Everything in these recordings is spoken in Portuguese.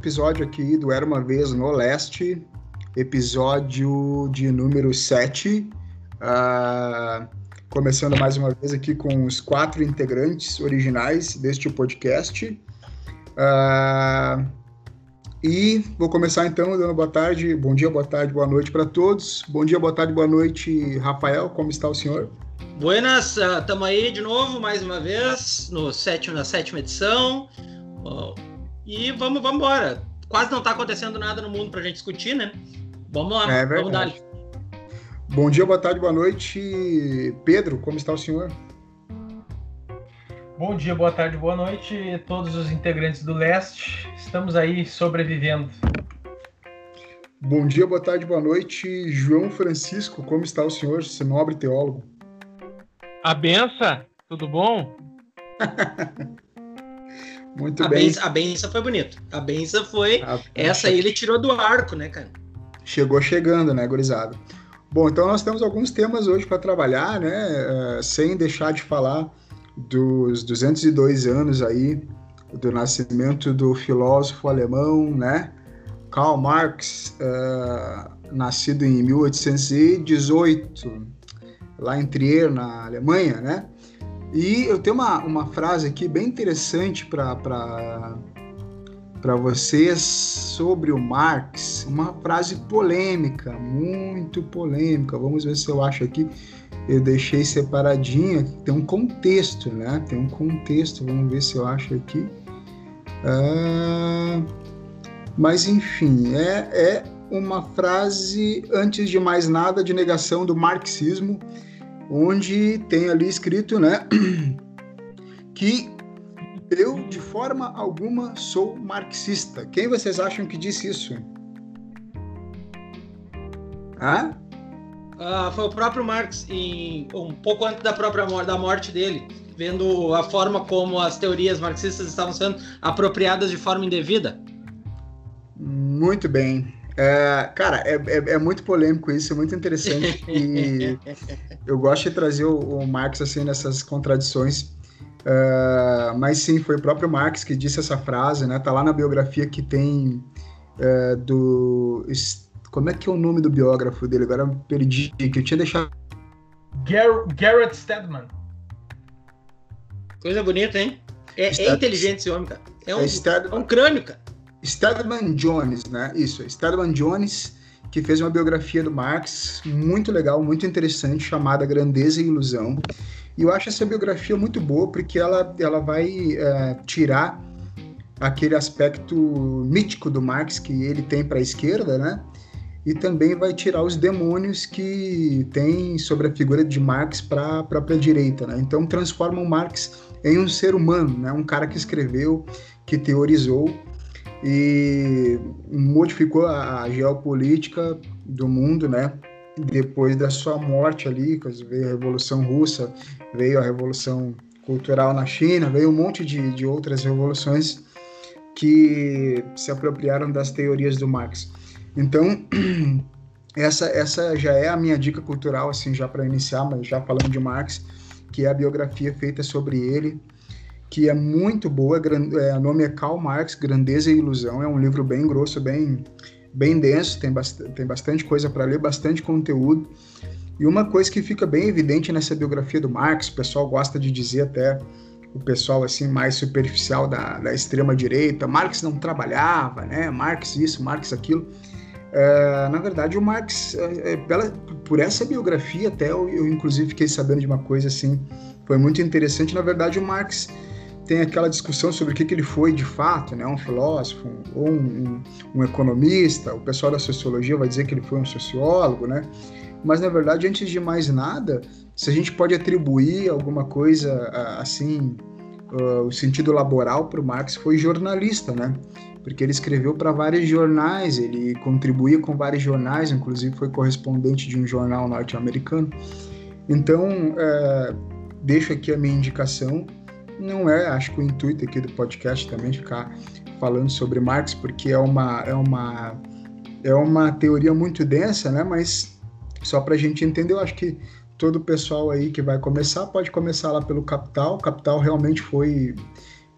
episódio aqui do Era Uma Vez no Leste, episódio de número 7. Uh, ah, começando mais uma vez aqui com os quatro integrantes originais deste podcast. Uh, e vou começar então dando boa tarde, bom dia, boa tarde, boa noite para todos. Bom dia, boa tarde, boa noite, Rafael, como está o senhor? Buenas, estamos uh, aí de novo, mais uma vez, no sétimo, na sétima edição. Uh, e vamos, vamos embora. Quase não está acontecendo nada no mundo para a gente discutir, né? Vamos lá, é vamos dar. Bom dia, boa tarde, boa noite. Pedro, como está o senhor? Bom dia, boa tarde, boa noite, todos os integrantes do Leste. Estamos aí sobrevivendo. Bom dia, boa tarde, boa noite. João Francisco, como está o senhor, esse nobre teólogo? A benção, tudo bom? Muito a bem. Benção, a benção foi bonito. A benção foi. A essa aí ele tirou do arco, né, cara? Chegou chegando, né, gurizada? Bom, então nós temos alguns temas hoje para trabalhar, né? Uh, sem deixar de falar dos 202 anos aí do nascimento do filósofo alemão, né? Karl Marx, uh, nascido em 1818, lá em Trier, na Alemanha, né? E eu tenho uma, uma frase aqui bem interessante para vocês sobre o Marx, uma frase polêmica, muito polêmica. Vamos ver se eu acho aqui. Eu deixei separadinha, tem um contexto, né? Tem um contexto, vamos ver se eu acho aqui. Ah, mas enfim, é, é uma frase, antes de mais nada, de negação do marxismo onde tem ali escrito, né, que eu de forma alguma sou marxista. Quem vocês acham que disse isso? Ah? ah foi o próprio Marx, em, um pouco antes da própria morte, da morte dele, vendo a forma como as teorias marxistas estavam sendo apropriadas de forma indevida. Muito bem. É, cara, é, é, é, muito polêmico isso, é muito interessante. e eu gosto de trazer o, o Marx assim nessas contradições. Uh, mas sim, foi o próprio Marx que disse essa frase, né? Tá lá na biografia que tem uh, do. Como é que é o nome do biógrafo dele? Agora eu perdi, que eu tinha deixado. Gar Garrett Stedman. Coisa bonita, hein? É, é inteligente esse homem, cara. É um, é um crânio, cara. Stedman Jones, né? Isso, Stedman Jones, que fez uma biografia do Marx muito legal, muito interessante, chamada Grandeza e Ilusão. E eu acho essa biografia muito boa porque ela, ela vai é, tirar aquele aspecto mítico do Marx que ele tem para a esquerda, né? E também vai tirar os demônios que tem sobre a figura de Marx para a própria direita, né? Então transforma o Marx em um ser humano, né? Um cara que escreveu, que teorizou e modificou a, geopolítica do mundo, né? Depois da sua morte ali, veio a Revolução Russa, veio a Revolução Cultural na China, veio um monte de, de outras revoluções que se apropriaram das teorias do Marx. Então, essa, essa já é a minha dica cultural, assim, já para iniciar, mas já falando de Marx, que é a biografia feita sobre ele, que é muito boa. É, o nome é Karl Marx, Grandeza e Ilusão. É um livro bem grosso, bem, bem denso, tem, bast tem bastante coisa para ler, bastante conteúdo. E uma coisa que fica bem evidente nessa biografia do Marx, o pessoal gosta de dizer até o pessoal assim mais superficial da, da extrema direita, Marx não trabalhava, né? Marx isso, Marx aquilo. É, na verdade, o Marx, é, é pela, por essa biografia até eu, eu inclusive fiquei sabendo de uma coisa assim, foi muito interessante. Na verdade, o Marx tem aquela discussão sobre o que, que ele foi de fato, né? Um filósofo ou um, um, um, economista. O pessoal da sociologia vai dizer que ele foi um sociólogo, né? Mas na verdade, antes de mais nada, se a gente pode atribuir alguma coisa assim, uh, o sentido laboral para o Marx foi jornalista, né? Porque ele escreveu para vários jornais, ele contribuía com vários jornais, inclusive foi correspondente de um jornal norte-americano. Então, uh, deixo aqui a minha indicação não é, acho que o intuito aqui do podcast também ficar falando sobre Marx, porque é uma, é uma, é uma teoria muito densa, né? Mas só para a gente entender, eu acho que todo o pessoal aí que vai começar pode começar lá pelo Capital. Capital realmente foi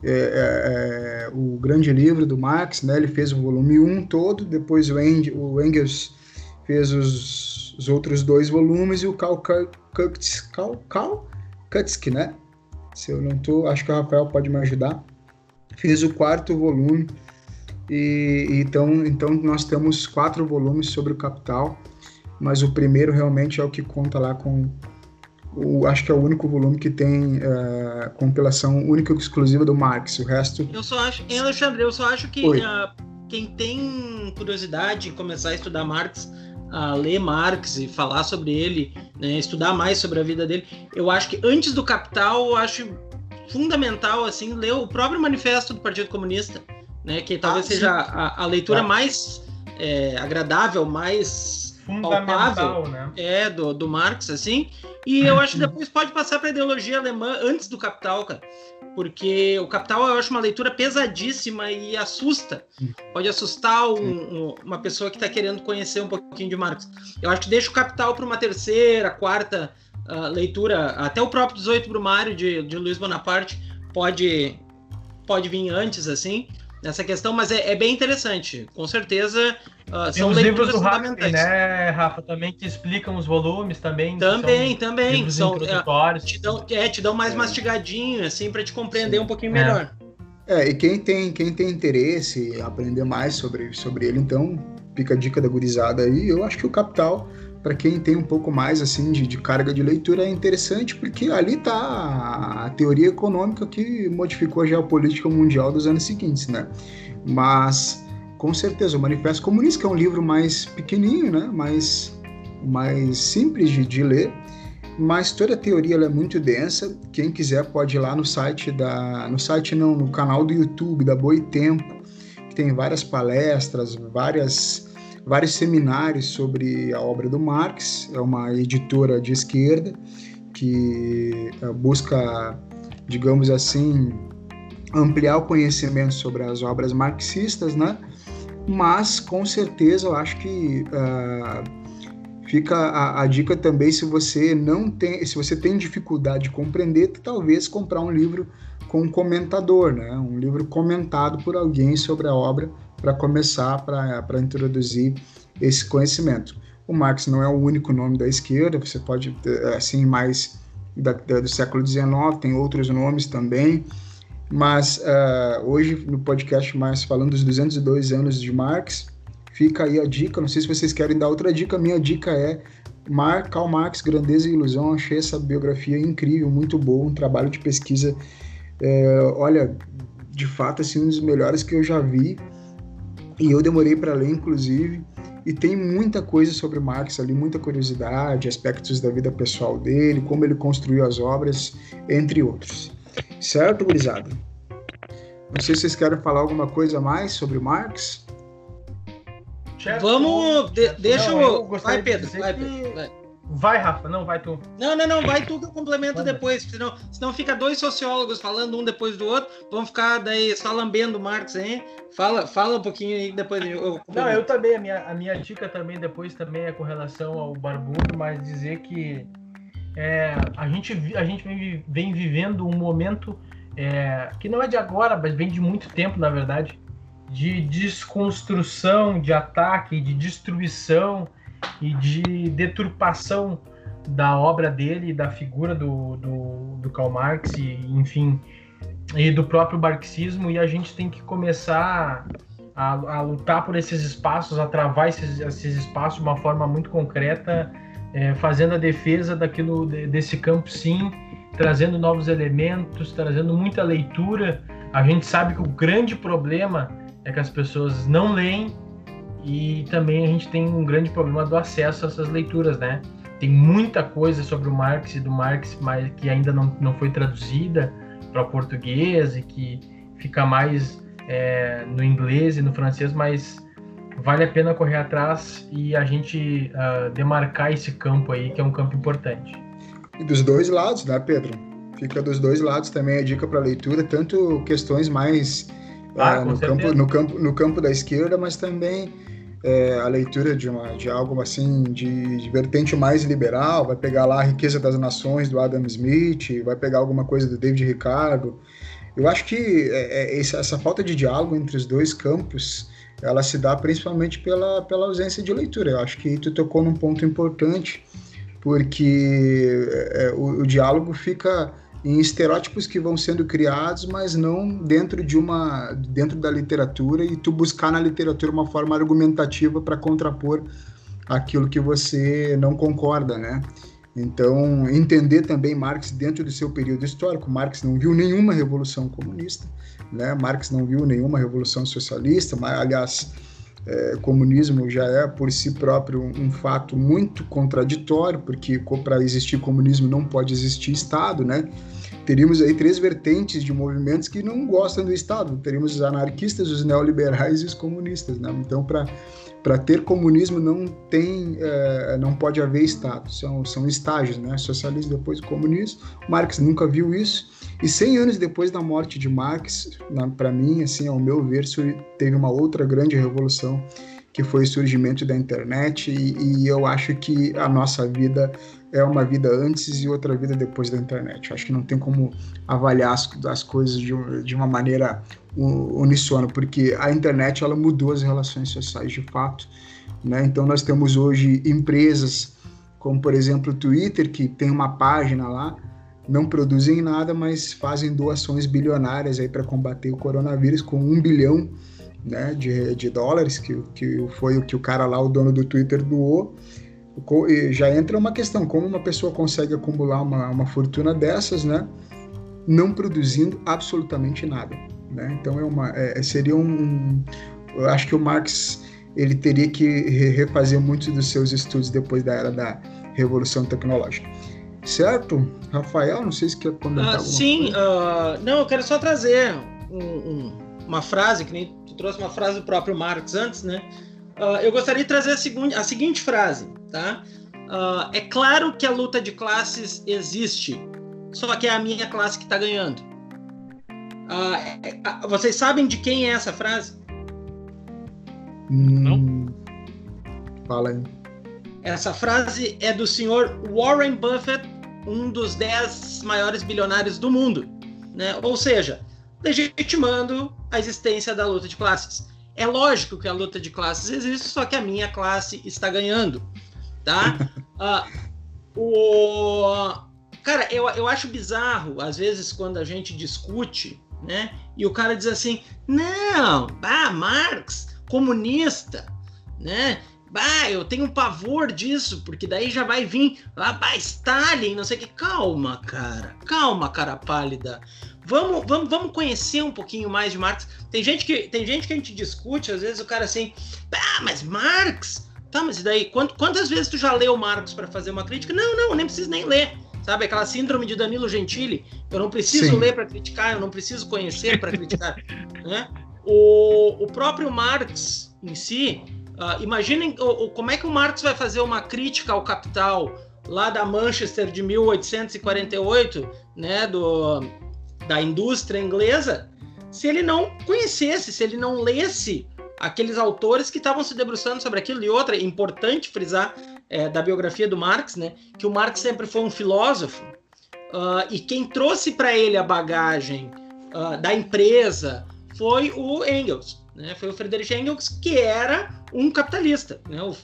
é, é, é, o grande livro do Marx, né? Ele fez o volume 1 todo, depois o, o Engels fez os, os, outros dois volumes e o Karl Kutsky, né? Se eu não tô, acho que o Rafael pode me ajudar. Fez o quarto volume e então, então nós temos quatro volumes sobre o Capital, mas o primeiro realmente é o que conta lá com o, acho que é o único volume que tem uh, compilação única e exclusiva do Marx. O resto. Eu só acho, Alexandre, eu só acho que uh, quem tem curiosidade em começar a estudar Marx, a ler Marx e falar sobre ele, né, estudar mais sobre a vida dele, eu acho que antes do Capital, eu acho fundamental assim ler o próprio manifesto do Partido Comunista, né, que talvez ah, seja a, a leitura tá. mais é, agradável, mais fundamental, né? É, do, do Marx, assim. E eu acho que depois pode passar para a ideologia alemã antes do Capital, cara. Porque o Capital eu acho uma leitura pesadíssima e assusta. Pode assustar um, um, uma pessoa que está querendo conhecer um pouquinho de Marx. Eu acho que deixa o Capital para uma terceira, quarta uh, leitura. Até o próprio 18 Brumário de, de Luiz Bonaparte pode, pode vir antes, assim nessa questão, mas é, é bem interessante. Com certeza uh, são os livros do Hackney, né, Rafa, também que explicam os volumes também. Também, também. São é, te dão, é, te dão mais é. mastigadinho, assim, para te compreender Sim. um pouquinho melhor. É, e quem tem, quem tem interesse em aprender mais sobre, sobre ele, então, fica a dica da gurizada aí. Eu acho que o Capital para quem tem um pouco mais assim de, de, carga de leitura é interessante porque ali está a teoria econômica que modificou a geopolítica mundial dos anos seguintes, né? Mas com certeza o Manifesto Comunista que é um livro mais pequenininho, né? Mais mais simples de, de ler, mas toda a teoria é muito densa. Quem quiser pode ir lá no site da no site não, no canal do YouTube da Boitempo, que tem várias palestras, várias vários seminários sobre a obra do Marx, é uma editora de esquerda que eh, busca, digamos assim, ampliar o conhecimento sobre as obras marxistas, né? Mas com certeza eu acho que uh, fica a, a, dica também se você não tem, se você tem dificuldade de compreender, talvez comprar um livro com um comentador, né? Um livro comentado por alguém sobre a obra para começar, para introduzir esse conhecimento. O Marx não é o único nome da esquerda, você pode, assim, mais da, da, do século XIX, tem outros nomes também, mas uh, hoje no podcast mais falando dos 202 anos de Marx, fica aí a dica, não sei se vocês querem dar outra dica, minha dica é Mar, Karl Marx, Grandeza e Ilusão, achei essa biografia incrível, muito boa, um trabalho de pesquisa, é, olha, de fato, assim, um dos melhores que eu já vi, e eu demorei para ler, inclusive, e tem muita coisa sobre Marx ali, muita curiosidade, aspectos da vida pessoal dele, como ele construiu as obras, entre outros. Certo, gurizada? Não sei se vocês querem falar alguma coisa mais sobre Marx. Vamos, de, deixa o. Vai, Pedro, vai, Pedro. Vai. Vai, Rafa, não, vai tu. Não, não, não, vai tu que eu complemento depois, senão, senão fica dois sociólogos falando um depois do outro, vão ficar daí só lambendo Marx aí. Fala, fala um pouquinho aí depois eu. Não, eu também, a minha, a minha dica também depois também é com relação ao barbudo, mas dizer que é, a gente, a gente vem, vem vivendo um momento é, que não é de agora, mas vem de muito tempo, na verdade, de desconstrução, de ataque, de destruição e de deturpação da obra dele, da figura do, do, do Karl Marx, e, enfim, e do próprio marxismo, e a gente tem que começar a, a lutar por esses espaços, a travar esses, esses espaços de uma forma muito concreta, é, fazendo a defesa daquilo desse campo, sim, trazendo novos elementos, trazendo muita leitura. A gente sabe que o grande problema é que as pessoas não leem e também a gente tem um grande problema do acesso a essas leituras, né? Tem muita coisa sobre o Marx e do Marx, mas que ainda não, não foi traduzida para o português e que fica mais é, no inglês e no francês, mas vale a pena correr atrás e a gente uh, demarcar esse campo aí, que é um campo importante. E dos dois lados, né, Pedro? Fica dos dois lados também a dica para leitura, tanto questões mais ah, uh, no, campo, no, campo, no campo da esquerda, mas também é, a leitura de, uma, de algo assim, de, de, vertente mais liberal, vai pegar lá a Riqueza das Nações do Adam Smith, vai pegar alguma coisa do David Ricardo. Eu acho que é, é, essa falta de diálogo entre os dois campos, ela se dá principalmente pela, pela ausência de leitura. Eu acho que tu tocou num ponto importante, porque é, o, o diálogo fica em estereótipos que vão sendo criados, mas não dentro de uma dentro da literatura e tu buscar na literatura uma forma argumentativa para contrapor aquilo que você não concorda, né? Então, entender também Marx dentro do seu período histórico. Marx não viu nenhuma revolução comunista, né? Marx não viu nenhuma revolução socialista, mas, aliás, é, comunismo já é por si próprio um, um fato muito contraditório, porque para existir comunismo não pode existir Estado, né? Teríamos aí três vertentes de movimentos que não gostam do Estado. Teríamos os anarquistas, os neoliberais e os comunistas, né? Então, para para ter comunismo não tem, é, não pode haver Estado, são, são estágios, né? Socialismo depois comunismo. Marx nunca viu isso e 100 anos depois da morte de Marx, para mim, assim, ao meu ver, teve uma outra grande revolução que foi o surgimento da internet e, e eu acho que a nossa vida é uma vida antes e outra vida depois da internet. Eu acho que não tem como avaliar as, as coisas de, de uma maneira uníssona, porque a internet ela mudou as relações sociais de fato. Né? Então nós temos hoje empresas como por exemplo o Twitter que tem uma página lá, não produzem nada, mas fazem doações bilionárias aí para combater o coronavírus com um bilhão né, de, de dólares que, que foi o que o cara lá, o dono do Twitter, doou. E já entra uma questão, como uma pessoa consegue acumular uma, uma fortuna dessas, né, não produzindo absolutamente nada. Né? Então é uma, é, seria um, eu acho que o Marx ele teria que refazer muitos dos seus estudos depois da era da revolução tecnológica. Certo, Rafael? Não sei se quer comentar. Uh, sim, uh, não, eu quero só trazer um, um, uma frase que nem tu trouxe uma frase do próprio Marx antes, né? Uh, eu gostaria de trazer a, a seguinte frase, tá? é claro que a luta de classes existe, só que é a minha classe que está ganhando. Uh, vocês sabem de quem é essa frase? Não? Fala aí. Essa frase é do senhor Warren Buffett, um dos dez maiores bilionários do mundo. Né? Ou seja, legitimando a existência da luta de classes. É lógico que a luta de classes existe, só que a minha classe está ganhando. Tá? uh, o... Cara, eu, eu acho bizarro, às vezes, quando a gente discute né? E o cara diz assim: não, bah, Marx, comunista, né? Bah, eu tenho pavor disso, porque daí já vai vir lá, bah, Stalin, não sei o que. Calma, cara, calma, cara pálida. Vamos, vamos, vamos conhecer um pouquinho mais de Marx. Tem gente que, tem gente que a gente discute, às vezes o cara assim, ah, mas Marx, tá, mas e daí? quantas vezes tu já leu Marx para fazer uma crítica? Não, não, nem preciso nem ler. Sabe aquela síndrome de Danilo Gentili? Eu não preciso Sim. ler para criticar, eu não preciso conhecer para criticar. né? o, o próprio Marx em si, uh, imaginem o, o, como é que o Marx vai fazer uma crítica ao capital lá da Manchester de 1848, né, do, da indústria inglesa, se ele não conhecesse, se ele não lesse aqueles autores que estavam se debruçando sobre aquilo. E outra, é importante frisar é, da biografia do Marx, né, que o Marx sempre foi um filósofo uh, e quem trouxe para ele a bagagem uh, da empresa foi o Engels, né, foi o Friedrich Engels, que era um capitalista. Né, o,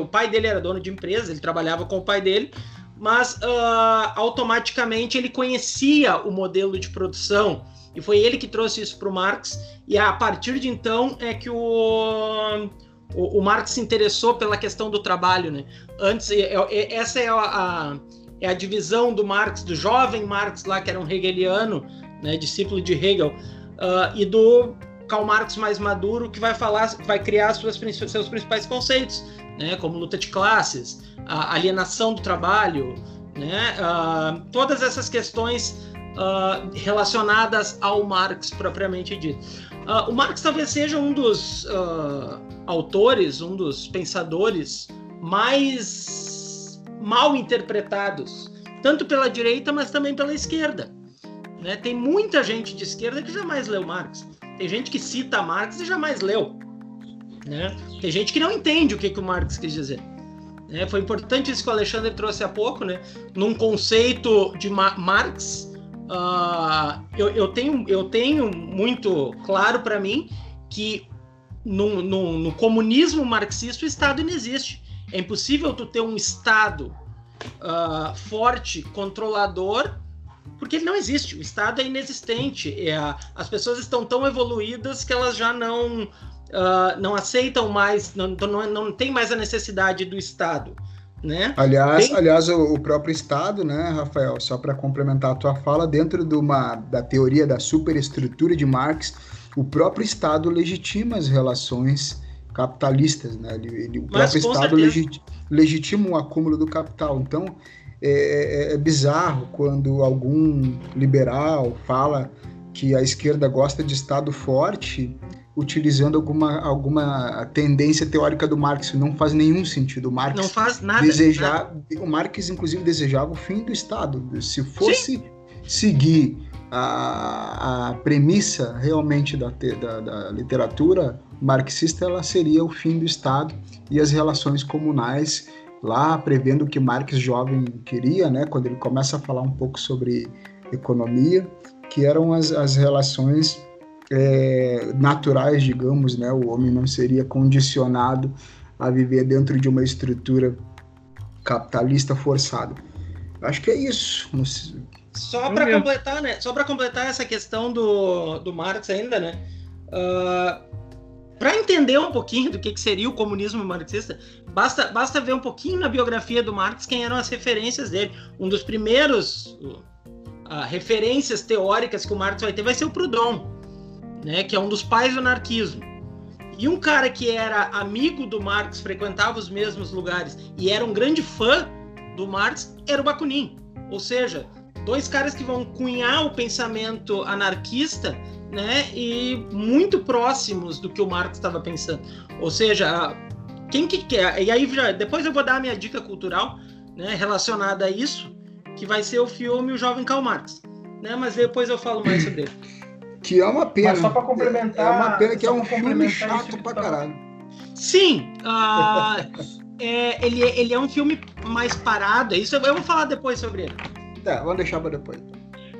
o pai dele era dono de empresa, ele trabalhava com o pai dele, mas uh, automaticamente ele conhecia o modelo de produção e foi ele que trouxe isso para o Marx e a partir de então é que o o, o Marx se interessou pela questão do trabalho, né? Antes, é, é, essa é a, a, é a divisão do Marx, do jovem Marx lá, que era um hegeliano, né, discípulo de Hegel, uh, e do Karl Marx mais maduro, que vai falar, vai criar suas, seus principais conceitos, né, como luta de classes, alienação do trabalho, né, uh, todas essas questões uh, relacionadas ao Marx propriamente dito. Uh, o Marx talvez seja um dos autores, um dos pensadores mais mal interpretados, tanto pela direita, mas também pela esquerda. Né? Tem muita gente de esquerda que jamais leu Marx. Tem gente que cita Marx e jamais leu. Né? Tem gente que não entende o que, que o Marx quis dizer. Né? Foi importante isso que o Alexandre trouxe há pouco, né? num conceito de Marx uh, eu, eu, tenho, eu tenho muito claro para mim que no, no, no, comunismo marxista o Estado não existe. É impossível tu ter um Estado uh, forte, controlador, porque ele não existe. O Estado é inexistente. É, as pessoas estão tão evoluídas que elas já não, uh, não aceitam mais, não, não, não tem mais a necessidade do Estado. Né? Aliás, Bem... aliás o, o, próprio Estado, né, Rafael, só para complementar a tua fala, dentro de uma, da teoria da superestrutura de Marx, o próprio Estado legitima as relações capitalistas, né? Ele, ele, o próprio Estado legit, legitima o acúmulo do capital. Então, é, é, é, bizarro quando algum liberal fala que a esquerda gosta de Estado forte utilizando alguma, alguma tendência teórica do Marx. Não faz nenhum sentido. O Marx não faz nada, desejar, nada. O Marx, inclusive, desejava o fim do Estado. Se fosse Sim. seguir a, a premissa realmente da, da, da, literatura marxista, ela seria o fim do Estado e as relações comunais, lá prevendo o que Marx jovem queria, né, quando ele começa a falar um pouco sobre economia, que eram as, as relações é, naturais, digamos, né, o homem não seria condicionado a viver dentro de uma estrutura capitalista forçada. Acho que é isso. Só para completar, né? Só para completar essa questão do, do Marx ainda, né? Uh, para entender um pouquinho do que, que seria o comunismo marxista, basta, basta ver um pouquinho na biografia do Marx quem eram as referências dele. Um dos primeiros uh, referências teóricas que o Marx vai ter vai ser o Proudhon, né? Que é um dos pais do anarquismo. E um cara que era amigo do Marx, frequentava os mesmos lugares e era um grande fã do Marx, era o Bakunin. Ou seja, dois caras que vão cunhar o pensamento anarquista, né, e muito próximos do que o Marx estava pensando. Ou seja, quem que quer, e aí já, depois eu vou dar a minha dica cultural, né, relacionada a isso, que vai ser o filme O Jovem Karl Marx, né, mas depois eu falo mais sobre ele. Que é uma pena. Mas só para complementar, é uma pena que é um filme chato pra caralho. Sim, uh, é, ele, ele é um filme mais parado, é isso eu vou falar depois sobre ele. Tá, vamos deixar para depois.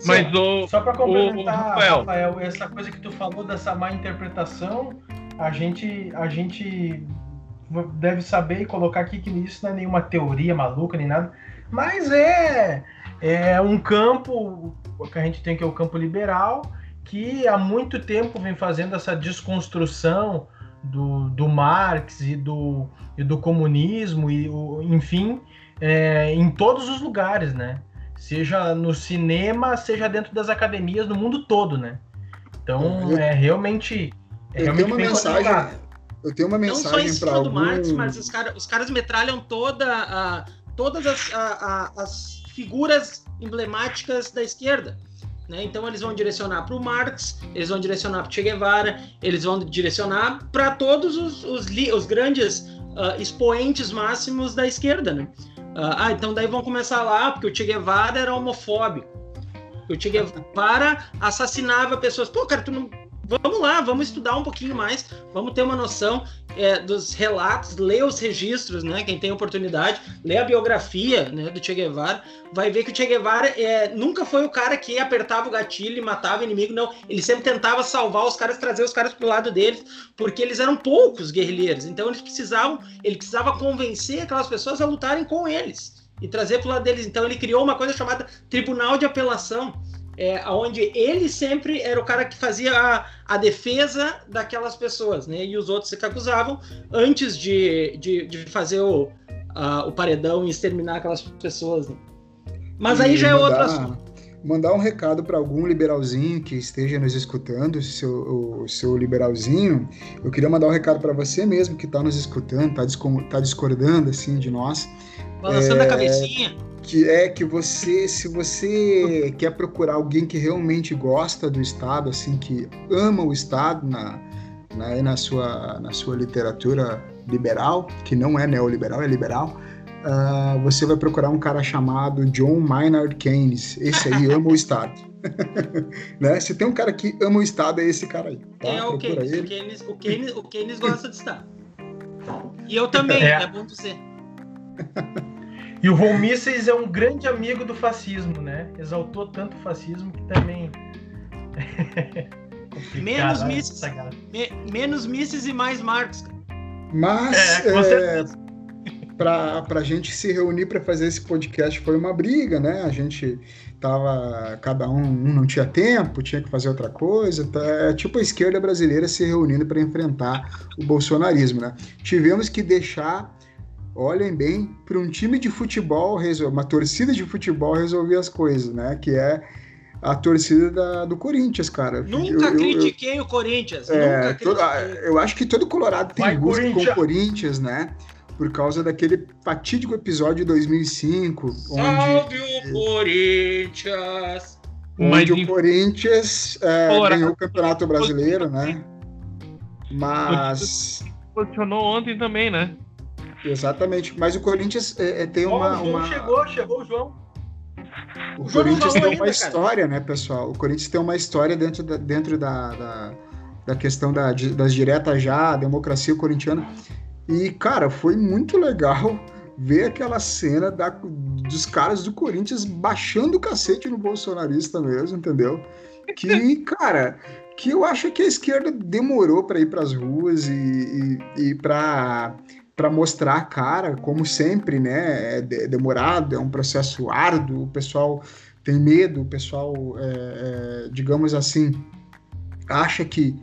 Mas o. Só para complementar, o Rafael. Rafael, essa coisa que tu falou dessa má interpretação, a gente, a gente deve saber e colocar aqui que isso não é nenhuma teoria maluca nem nada, mas é, é um campo que a gente tem que é o campo liberal, que há muito tempo vem fazendo essa desconstrução do, do Marx e do, e do comunismo, e enfim, é, em todos os lugares, né? Seja no cinema, seja dentro das academias no mundo todo, né? Então eu, é realmente. É eu realmente tenho uma mensagem. Eu tenho uma mensagem para algum... do Marx, mas os, cara, os caras metralham toda, todas as, a, as figuras emblemáticas da esquerda. Né? Então eles vão direcionar para o Marx, eles vão direcionar para Che Guevara, eles vão direcionar para todos os, os, os grandes uh, expoentes máximos da esquerda. Né? Ah, ah, então daí vão começar lá, porque o Che Guevara era homofóbico. O Che Guevara assassinava pessoas. Pô, cara, tu não. Vamos lá, vamos estudar um pouquinho mais, vamos ter uma noção é, dos relatos, ler os registros, né? Quem tem oportunidade, ler a biografia né, do Che Guevara, vai ver que o Che Guevara é, nunca foi o cara que apertava o gatilho e matava o inimigo, não. Ele sempre tentava salvar os caras, trazer os caras pro lado deles, porque eles eram poucos guerrilheiros. Então eles precisavam, ele precisava convencer aquelas pessoas a lutarem com eles e trazer pro lado deles. Então ele criou uma coisa chamada Tribunal de Apelação é, onde ele sempre era o cara que fazia a, a, defesa daquelas pessoas, né? E os outros se acusavam antes de, de, de fazer o, a, o paredão e exterminar aquelas pessoas. Né? Mas aí já é outro assunto. Mandar um recado para algum liberalzinho que esteja nos escutando, seu, o seu liberalzinho. Eu queria mandar um recado para você mesmo que está nos escutando, está tá discordando assim de nós. Balançando é... a cabecinha que é que você, se você quer procurar alguém que realmente gosta do Estado, assim, que ama o Estado na, na, na, sua, na sua literatura liberal, que não é neoliberal, é liberal, uh, você vai procurar um cara chamado John Maynard Keynes. Esse aí ama o Estado. né? Se tem um cara que ama o Estado, é esse cara aí. Tá? É o Keynes. O Keynes, o Keynes. O Keynes gosta de Estado. E eu também, é, é bom dizer. E o Von Mises é um grande amigo do fascismo, né? Exaltou tanto o fascismo que também. menos né? Mises. Me, menos Mises e mais Marx. Mas. É, é para a gente se reunir para fazer esse podcast foi uma briga, né? A gente tava cada um, um não tinha tempo, tinha que fazer outra coisa, tá, é tipo a esquerda brasileira se reunindo para enfrentar o bolsonarismo, né? Tivemos que deixar, olhem bem, para um time de futebol, uma torcida de futebol resolver as coisas, né? Que é a torcida da, do Corinthians, cara. Nunca eu, critiquei eu, o Corinthians. É, todo, eu acho que todo Colorado tem Vai, gosto com o Corinthians, né? por causa daquele fatídico episódio de 2005. Salve onde, o Corinthians! Onde Mas, o Corinthians é, ganhou o Campeonato Brasileiro, né? Mas. Posicionou ontem também, né? Exatamente. Mas o Corinthians é, é tem uma, oh, uma. Chegou, chegou o João. O, o Corinthians tem ainda, uma história, cara. né, pessoal? O Corinthians tem uma história dentro da, dentro da, da, da questão da, das diretas já, a democracia corintiana. E, cara, foi muito legal ver aquela cena da, dos caras do Corinthians baixando o cacete no bolsonarista mesmo, entendeu? Que, cara, que eu acho que a esquerda demorou para ir para as ruas e, e, e para para mostrar a cara, como sempre, né? É demorado, é um processo árduo, o pessoal tem medo, o pessoal, é, é, digamos assim, acha que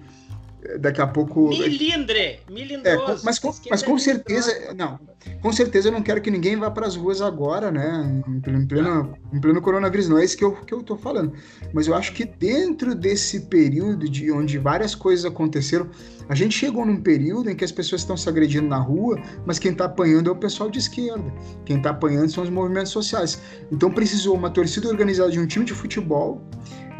daqui a pouco. Milindre! Milindroso! É, mas, com, mas com certeza. Não, com certeza eu não quero que ninguém vá para as ruas agora, né? Em pleno, em pleno coronavírus. Não é isso que eu, que eu tô falando. Mas eu acho que dentro desse período de onde várias coisas aconteceram, a gente chegou num período em que as pessoas estão se agredindo na rua, mas quem está apanhando é o pessoal de esquerda. Quem está apanhando são os movimentos sociais. Então precisou uma torcida organizada de um time de futebol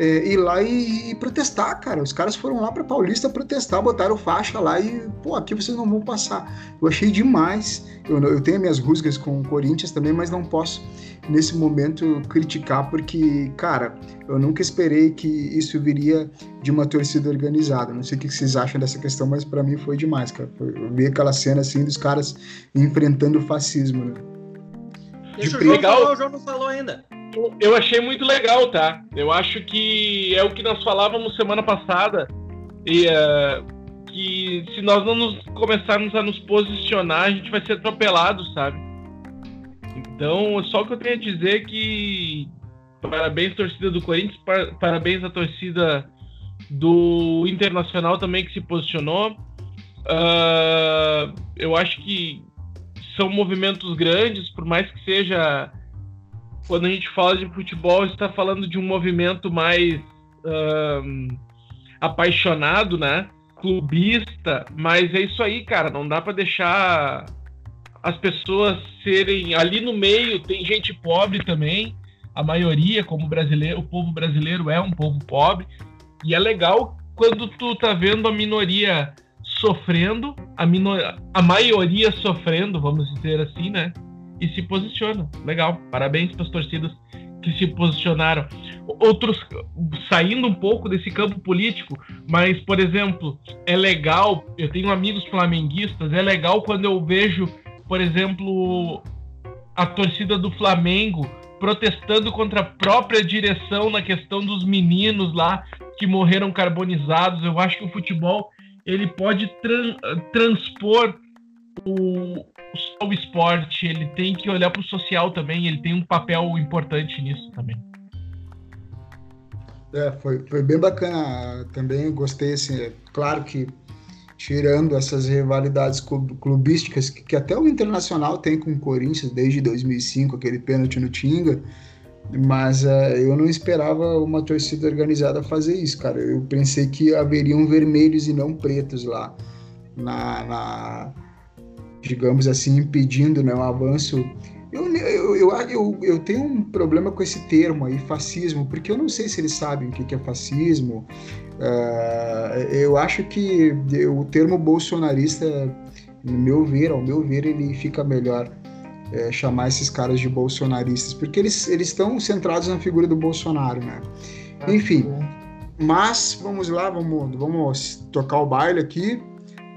é, ir lá e, e, protestar, cara. Os caras foram lá para Paulista protestar, botaram faixa lá e, pô, aqui vocês não vão passar. Eu achei demais. Eu, eu tenho minhas rusgas com o Corinthians também, mas não posso, nesse momento, criticar, porque, cara, eu nunca esperei que isso viria de uma torcida organizada. Não sei o que vocês acham dessa questão, mas para mim foi demais, cara. Eu vi aquela cena assim dos caras enfrentando o fascismo, né? Deixa de o João legal. falar, o João não falou ainda eu achei muito legal, tá? Eu acho que é o que nós falávamos semana passada e uh, que se nós não nos começarmos a nos posicionar, a gente vai ser atropelado, sabe? Então, só que eu tenho a dizer é que parabéns torcida do Corinthians, par parabéns à torcida do Internacional também que se posicionou. Uh, eu acho que são movimentos grandes, por mais que seja quando a gente fala de futebol, está falando de um movimento mais um, apaixonado, né? Clubista, mas é isso aí, cara. Não dá para deixar as pessoas serem ali no meio. Tem gente pobre também. A maioria, como brasileiro, o povo brasileiro é um povo pobre. E é legal quando tu tá vendo a minoria sofrendo, a, minor... a maioria sofrendo, vamos dizer assim, né? E se posicionam. Legal, parabéns para as torcidas que se posicionaram. Outros saindo um pouco desse campo político, mas, por exemplo, é legal, eu tenho amigos flamenguistas, é legal quando eu vejo, por exemplo, a torcida do Flamengo protestando contra a própria direção na questão dos meninos lá que morreram carbonizados. Eu acho que o futebol ele pode transpor o, o esporte, ele tem que olhar para o social também, ele tem um papel importante nisso também. É, foi, foi bem bacana também, gostei, assim, é claro que tirando essas rivalidades clubísticas que, que, até o Internacional tem com o Corinthians desde 2005, aquele pênalti no Tinga, mas uh, eu não esperava uma torcida organizada fazer isso, cara. Eu pensei que haveriam vermelhos e não pretos lá na, na digamos assim, impedindo né, o avanço. Eu, eu, eu, eu, eu tenho um problema com esse termo aí, fascismo, porque eu não sei se eles sabem o que é fascismo. Uh, eu acho que o termo bolsonarista, no meu ver, ao meu ver, ele fica melhor é, chamar esses caras de bolsonaristas, porque eles, eles estão centrados na figura do Bolsonaro, né? Enfim, mas vamos lá, vamos, vamos tocar o baile aqui.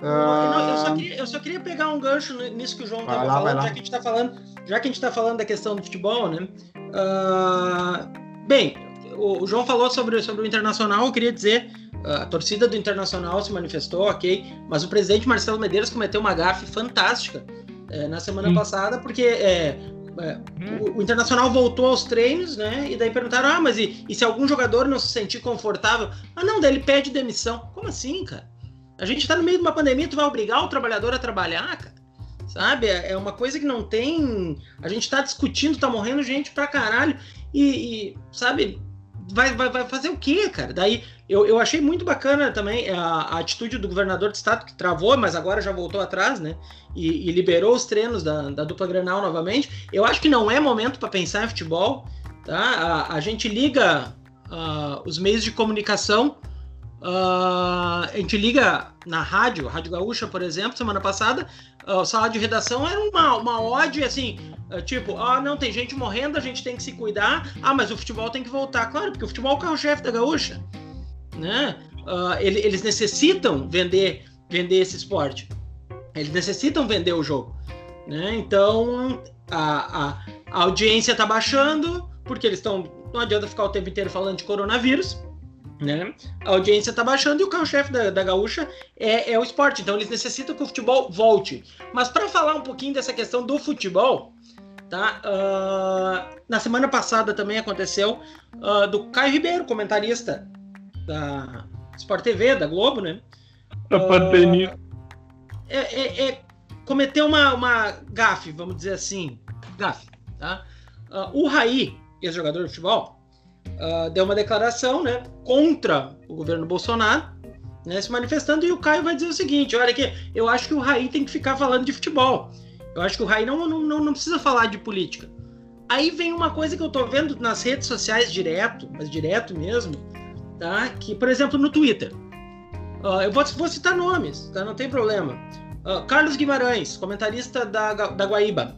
Uh... Eu, só queria, eu, só queria, pegar um gancho nisso que o João estava falando, já que a gente está falando, já que a gente está falando da questão do futebol, né? Uh... Bem, o, o, João falou sobre, sobre o Internacional, eu queria dizer, a torcida do Internacional se manifestou, ok, mas o presidente Marcelo Medeiros cometeu uma gafe fantástica é, na semana hum. passada, porque é, é, o, o, Internacional voltou aos treinos, né? E daí perguntaram: ah, mas e, e, se algum jogador não se sentir confortável? Ah, não, daí ele pede demissão. Como assim, cara? A gente tá no meio de uma pandemia, tu vai obrigar o trabalhador a trabalhar, cara? Sabe? É, é uma coisa que não tem. A gente tá discutindo, tá morrendo gente pra caralho. E, e sabe? Vai, vai, vai fazer o quê, cara? Daí eu, eu achei muito bacana também a, a, atitude do governador de estado, que travou, mas agora já voltou atrás, né? E, e liberou os treinos da, da dupla Granal novamente. Eu acho que não é momento para pensar em futebol, tá? A, a gente liga uh, os meios de comunicação, uh, a gente liga na rádio, Rádio Gaúcha, por exemplo, semana passada, uh, o salário de redação era uma, uma ode, assim, uh, tipo, ah, não, tem gente morrendo, a gente tem que se cuidar, ah, mas o futebol tem que voltar. Claro, porque o futebol é o carro-chefe da Gaúcha né? Uh, ele, eles necessitam vender, vender esse esporte. Eles necessitam vender o jogo, né? Então a, a, a audiência está baixando porque eles estão. Não adianta ficar o tempo inteiro falando de coronavírus. Né? A audiência está baixando e o carro-chefe da, da Gaúcha é, é, o esporte. Então eles necessitam que o futebol volte. Mas para falar um pouquinho dessa questão do futebol, tá? Uh, na semana passada também aconteceu uh, do Caio Ribeiro, comentarista da Sport TV, da Globo, né? Da uh, pandemia. É, é, é, cometeu uma, uma gafe, vamos dizer assim. Gafe, tá? O Raí, ex-jogador de futebol, uh, deu uma declaração né, contra o governo Bolsonaro, né, se manifestando, e o Caio vai dizer o seguinte: olha aqui, eu acho que o Raí tem que ficar falando de futebol. Eu acho que o Raí não, não, não precisa falar de política. Aí vem uma coisa que eu tô vendo nas redes sociais direto, mas direto mesmo, tá? Que, por exemplo, no Twitter, uh, eu vou, vou, citar nomes, tá? Não tem problema. Uh, Carlos Guimarães, comentarista da, da Guaíba.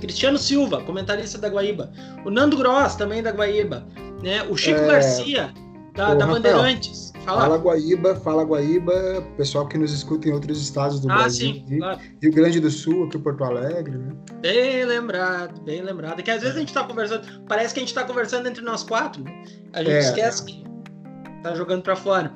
Cristiano Silva, comentarista da Guaíba. O Nando Gross, também da Guaíba. Né? O Chico é... Garcia, da, da Bandeirantes. Fala. fala Guaíba, fala Guaíba, pessoal que nos escuta em outros estados do ah, Brasil. Sim, Rio, claro. Rio Grande do Sul, aqui Porto Alegre, né? Bem lembrado, bem lembrado. Que às vezes a gente está conversando, parece que a gente está conversando entre nós quatro, né? A gente é, esquece que tá jogando para fora.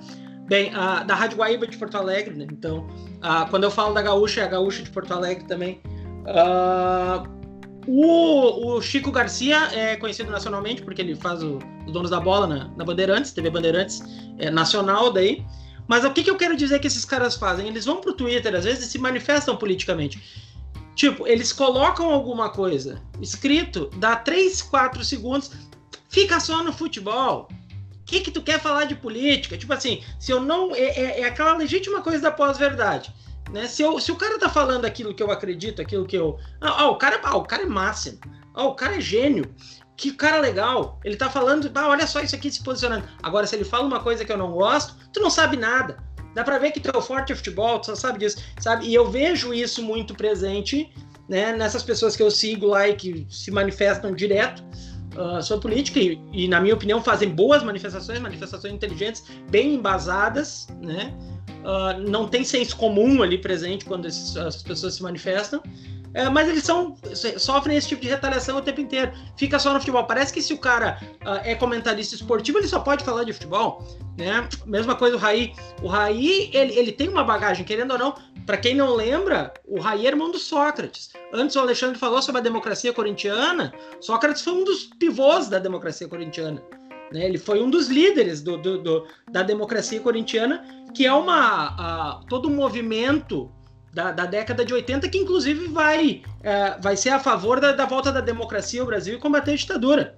Bem, a, da Rádio Guaíba de Porto Alegre, né? Então, a, quando eu falo da Gaúcha, é a Gaúcha de Porto Alegre também. Uh, o, o, Chico Garcia é conhecido nacionalmente porque ele faz o, os donos da bola na, na Bandeirantes, TV Bandeirantes é nacional daí. Mas o que, que eu quero dizer que esses caras fazem? Eles vão pro Twitter, às vezes, e se manifestam politicamente. Tipo, eles colocam alguma coisa escrito, dá 3, 4 segundos, fica só no futebol que que tu quer falar de política? Tipo assim, se eu não. É, é, é aquela legítima coisa da pós-verdade. Né? Se, eu, se o cara tá falando aquilo que eu acredito, aquilo que eu. Ah, ah o, cara, ah o cara é máximo. Ah, o cara é gênio. Que cara legal. Ele tá falando, ah, olha só isso aqui se posicionando. Agora, se ele fala uma coisa que eu não gosto, tu não sabe nada. Dá pra ver que teu forte é futebol, tu só sabe disso, sabe? E eu vejo isso muito presente, né, nessas pessoas que eu sigo lá e que se manifestam direto uh, sobre política e, e, na minha opinião, fazem boas manifestações, manifestações inteligentes, bem embasadas, né? Uh, não tem senso comum ali presente quando esses, as pessoas se manifestam. É, mas eles são sofrem esse tipo de retaliação o tempo inteiro. Fica só no futebol. Parece que se o cara uh, é comentarista esportivo, ele só pode falar de futebol. Né? Mesma coisa o Raí. O Raí, ele, ele tem uma bagagem, querendo ou não. Para quem não lembra, o Raí é irmão do Sócrates. Antes o Alexandre falou sobre a democracia corintiana. Sócrates foi um dos pivôs da democracia corintiana. Né? Ele foi um dos líderes do, do, do da democracia corintiana, que é uma, uh, todo um movimento da, da, década de 80, que inclusive vai, é, vai ser a favor da, da, volta da democracia ao Brasil e combater a ditadura.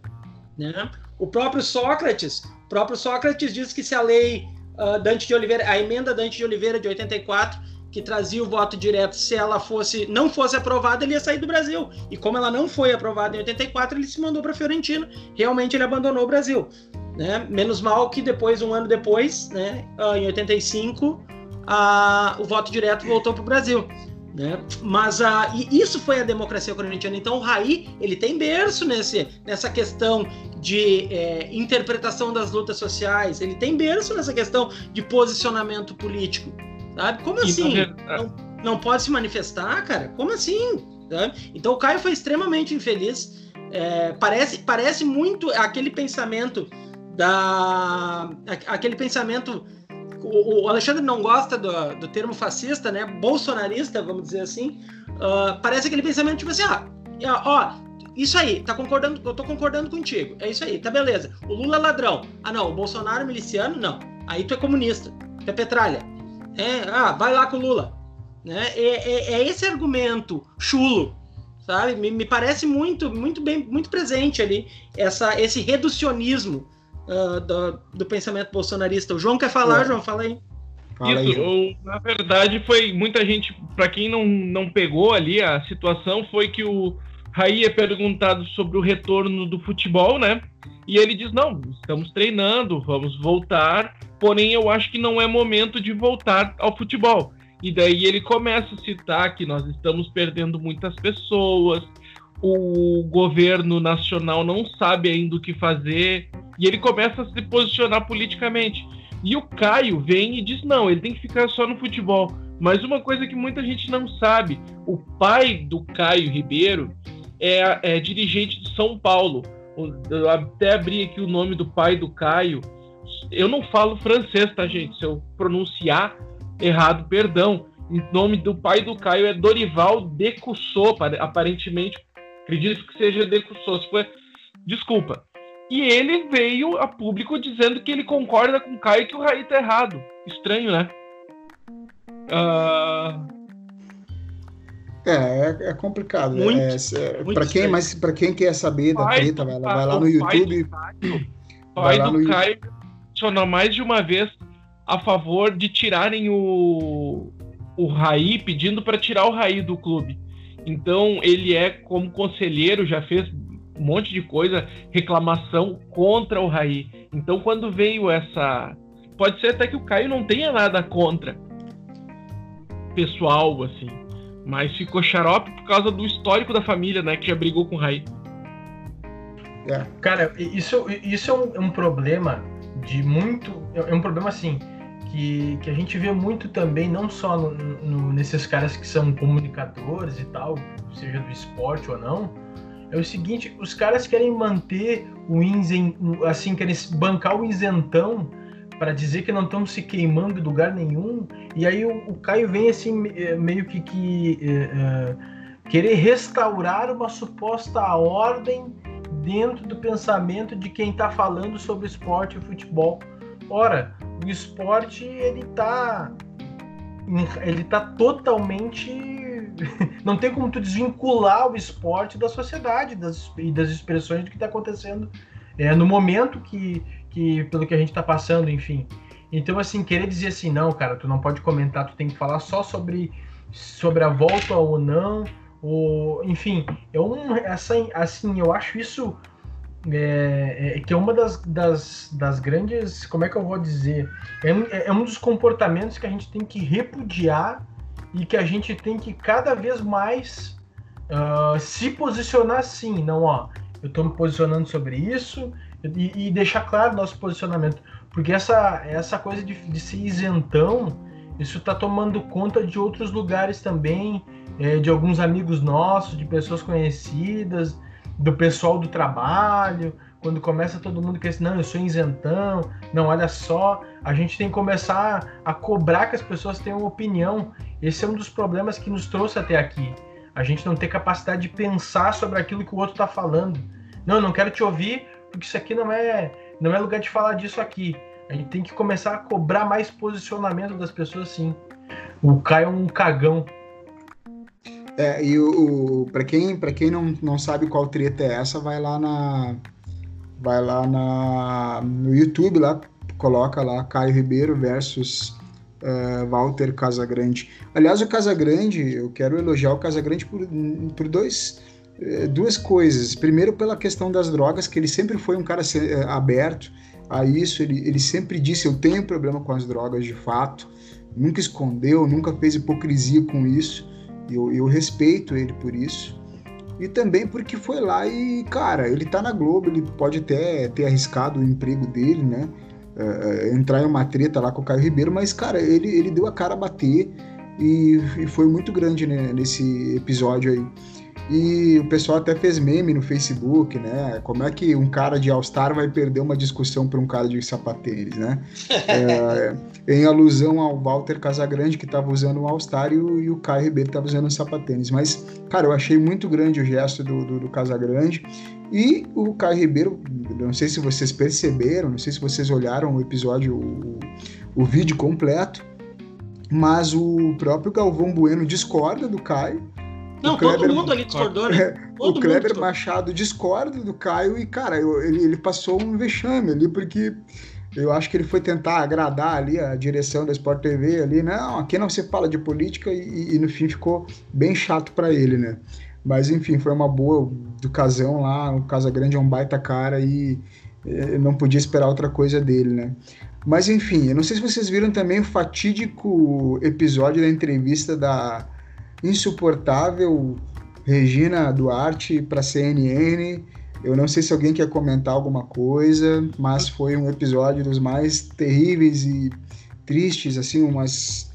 Né? O próprio Sócrates, próprio Sócrates diz que se a lei uh, Dante de Oliveira, a emenda Dante de Oliveira de 84, que trazia o voto direto, se ela fosse não fosse aprovada, ele ia sair do Brasil. E como ela não foi aprovada em 84, ele se mandou para Fiorentino. Realmente ele abandonou o Brasil. Né? Menos mal que depois, um ano depois, né, uh, em 85, a, o voto direto voltou para o Brasil. Né? Mas a, e isso foi a democracia corintiana. Então o Raí ele tem berço nesse, nessa questão de é, interpretação das lutas sociais, ele tem berço nessa questão de posicionamento político. Sabe? Como assim? Não, não pode se manifestar, cara? Como assim? Sabe? Então o Caio foi extremamente infeliz. É, parece, parece muito aquele pensamento da. aquele pensamento. O, o Alexandre não gosta do, do, termo fascista, né? Bolsonarista, vamos dizer assim. Uh, parece aquele pensamento tipo assim, ah, ó, isso aí, tá concordando, eu tô concordando contigo. É isso aí, tá beleza. O Lula é ladrão. Ah, não, o Bolsonaro é miliciano, não. Aí tu é comunista, tu é petralha. É, ah, vai lá com o Lula. Né? É, é, é esse argumento chulo, sabe? Me, me, parece muito, muito bem, muito presente ali essa, esse reducionismo uh, do, do, pensamento bolsonarista. O João quer falar, é. João? Fala aí. Fala Isso, aí, na verdade, foi muita gente, para quem não, não pegou ali a situação, foi que o Raí é perguntado sobre o retorno do futebol, né? E ele diz: não, estamos treinando, vamos voltar, porém eu acho que não é momento de voltar ao futebol. E daí ele começa a citar que nós estamos perdendo muitas pessoas, o governo nacional não sabe ainda o que fazer, e ele começa a se posicionar politicamente. E o Caio vem e diz: não, ele tem que ficar só no futebol. Mas uma coisa que muita gente não sabe: o pai do Caio Ribeiro é, é dirigente de São Paulo. Eu até abri aqui o nome do pai do Caio. Eu não falo francês, tá, gente? Se eu pronunciar errado, perdão. O nome do pai do Caio é Dorival Decussot, aparentemente. Acredito que seja Decussot. Foi... Desculpa. E ele veio a público dizendo que ele concorda com o Caio que o Raí tá errado. Estranho, né? Uh... É, é, complicado. Muito, é, é, para quem, mas para quem quer saber da treta, vai, vai, lá no YouTube. O pai do Caio mais de uma vez a favor de tirarem o, o Raí, pedindo para tirar o Raí do clube. Então, ele é, como conselheiro, já fez um monte de coisa, reclamação contra o Raí. Então, quando veio essa. Pode ser até que o Caio não tenha nada contra. Pessoal, assim. Mas ficou xarope por causa do histórico da família, né? Que já brigou com o Raí. É. Cara, isso, isso é um, é um problema de muito. É um problema assim que, que a gente vê muito também, não só no, no, nesses caras que são comunicadores e tal, seja do esporte ou não, é o seguinte, os caras querem manter o isen, assim, querem bancar o isentão para dizer que não estão se queimando em lugar nenhum, e aí o, o Caio vem assim, é, meio que, que é, é, querer restaurar uma suposta ordem dentro do pensamento de quem está falando sobre esporte e futebol. Ora, o esporte ele tá ele tá totalmente não tem como tu desvincular o esporte da sociedade das, e das expressões do que está acontecendo é, no momento que, que pelo que a gente está passando, enfim. Então assim querer dizer assim não, cara, tu não pode comentar, tu tem que falar só sobre sobre a volta ou não, ou enfim, é um essa assim eu acho isso é, é, que é uma das, das, das, grandes, como é que eu vou dizer, é, é, um dos comportamentos que a gente tem que repudiar e que a gente tem que cada vez mais uh, se posicionar assim, não, ó, eu estou me posicionando sobre isso e, e, deixar claro nosso posicionamento, porque essa, essa coisa de, de ser isentão, isso está tomando conta de outros lugares também, é, de alguns amigos nossos, de pessoas conhecidas, do pessoal do trabalho, quando começa todo mundo que assim, não, eu sou isentão, não, olha só, a gente tem que começar a cobrar que as pessoas tenham opinião. Esse é um dos problemas que nos trouxe até aqui. A gente não ter capacidade de pensar sobre aquilo que o outro está falando. Não, eu não quero te ouvir, porque isso aqui não é, não é lugar de falar disso aqui. A gente tem que começar a cobrar mais posicionamento das pessoas, sim. O Caio é um cagão. É, e o, o para quem, pra quem não, não sabe qual treta é essa, vai lá na vai lá na no YouTube lá, coloca lá Caio Ribeiro versus uh, Walter Casagrande. Aliás, o Casagrande, eu quero elogiar o Casagrande por, por dois eh, duas coisas. Primeiro, pela questão das drogas, que ele sempre foi um cara eh, aberto a isso, ele, ele sempre disse: Eu tenho problema com as drogas de fato, nunca escondeu, nunca fez hipocrisia com isso. Eu, eu respeito ele por isso. E também porque foi lá e, cara, ele tá na Globo, ele pode até ter arriscado o emprego dele, né? uh, entrar em uma treta lá com o Caio Ribeiro, mas, cara, ele, ele deu a cara a bater e, e foi muito grande né, nesse episódio aí. E o pessoal até fez meme no Facebook, né? Como é que um cara de All-Star vai perder uma discussão para um cara de sapatênis, né? é, em alusão ao Walter Casagrande, que estava usando um All-Star, e, e, o Caio Ribeiro estava usando um sapatênis. Mas, cara, eu achei muito grande o gesto do, do, do Casagrande. E o Caio Ribeiro, não sei se vocês perceberam, não sei se vocês olharam o episódio, o, o vídeo completo, mas o próprio Galvão Bueno discorda do Caio não, Kleber, todo mundo ali discordou, né? o Kleber Machado discorda do Caio e, cara, ele, ele passou um vexame ali, porque eu acho que ele foi tentar agradar ali a direção da Sport TV ali, não, aqui não se fala de política e, e no fim ficou bem chato para ele, né? Mas enfim, foi uma boa do casão lá, o Casa Grande é um baita cara e não podia esperar outra coisa dele, né? Mas enfim, eu não sei se vocês viram também o fatídico episódio da entrevista da insuportável Regina Duarte para CNN. Eu não sei se alguém quer comentar alguma coisa, mas foi um episódio dos mais terríveis e tristes, assim, umas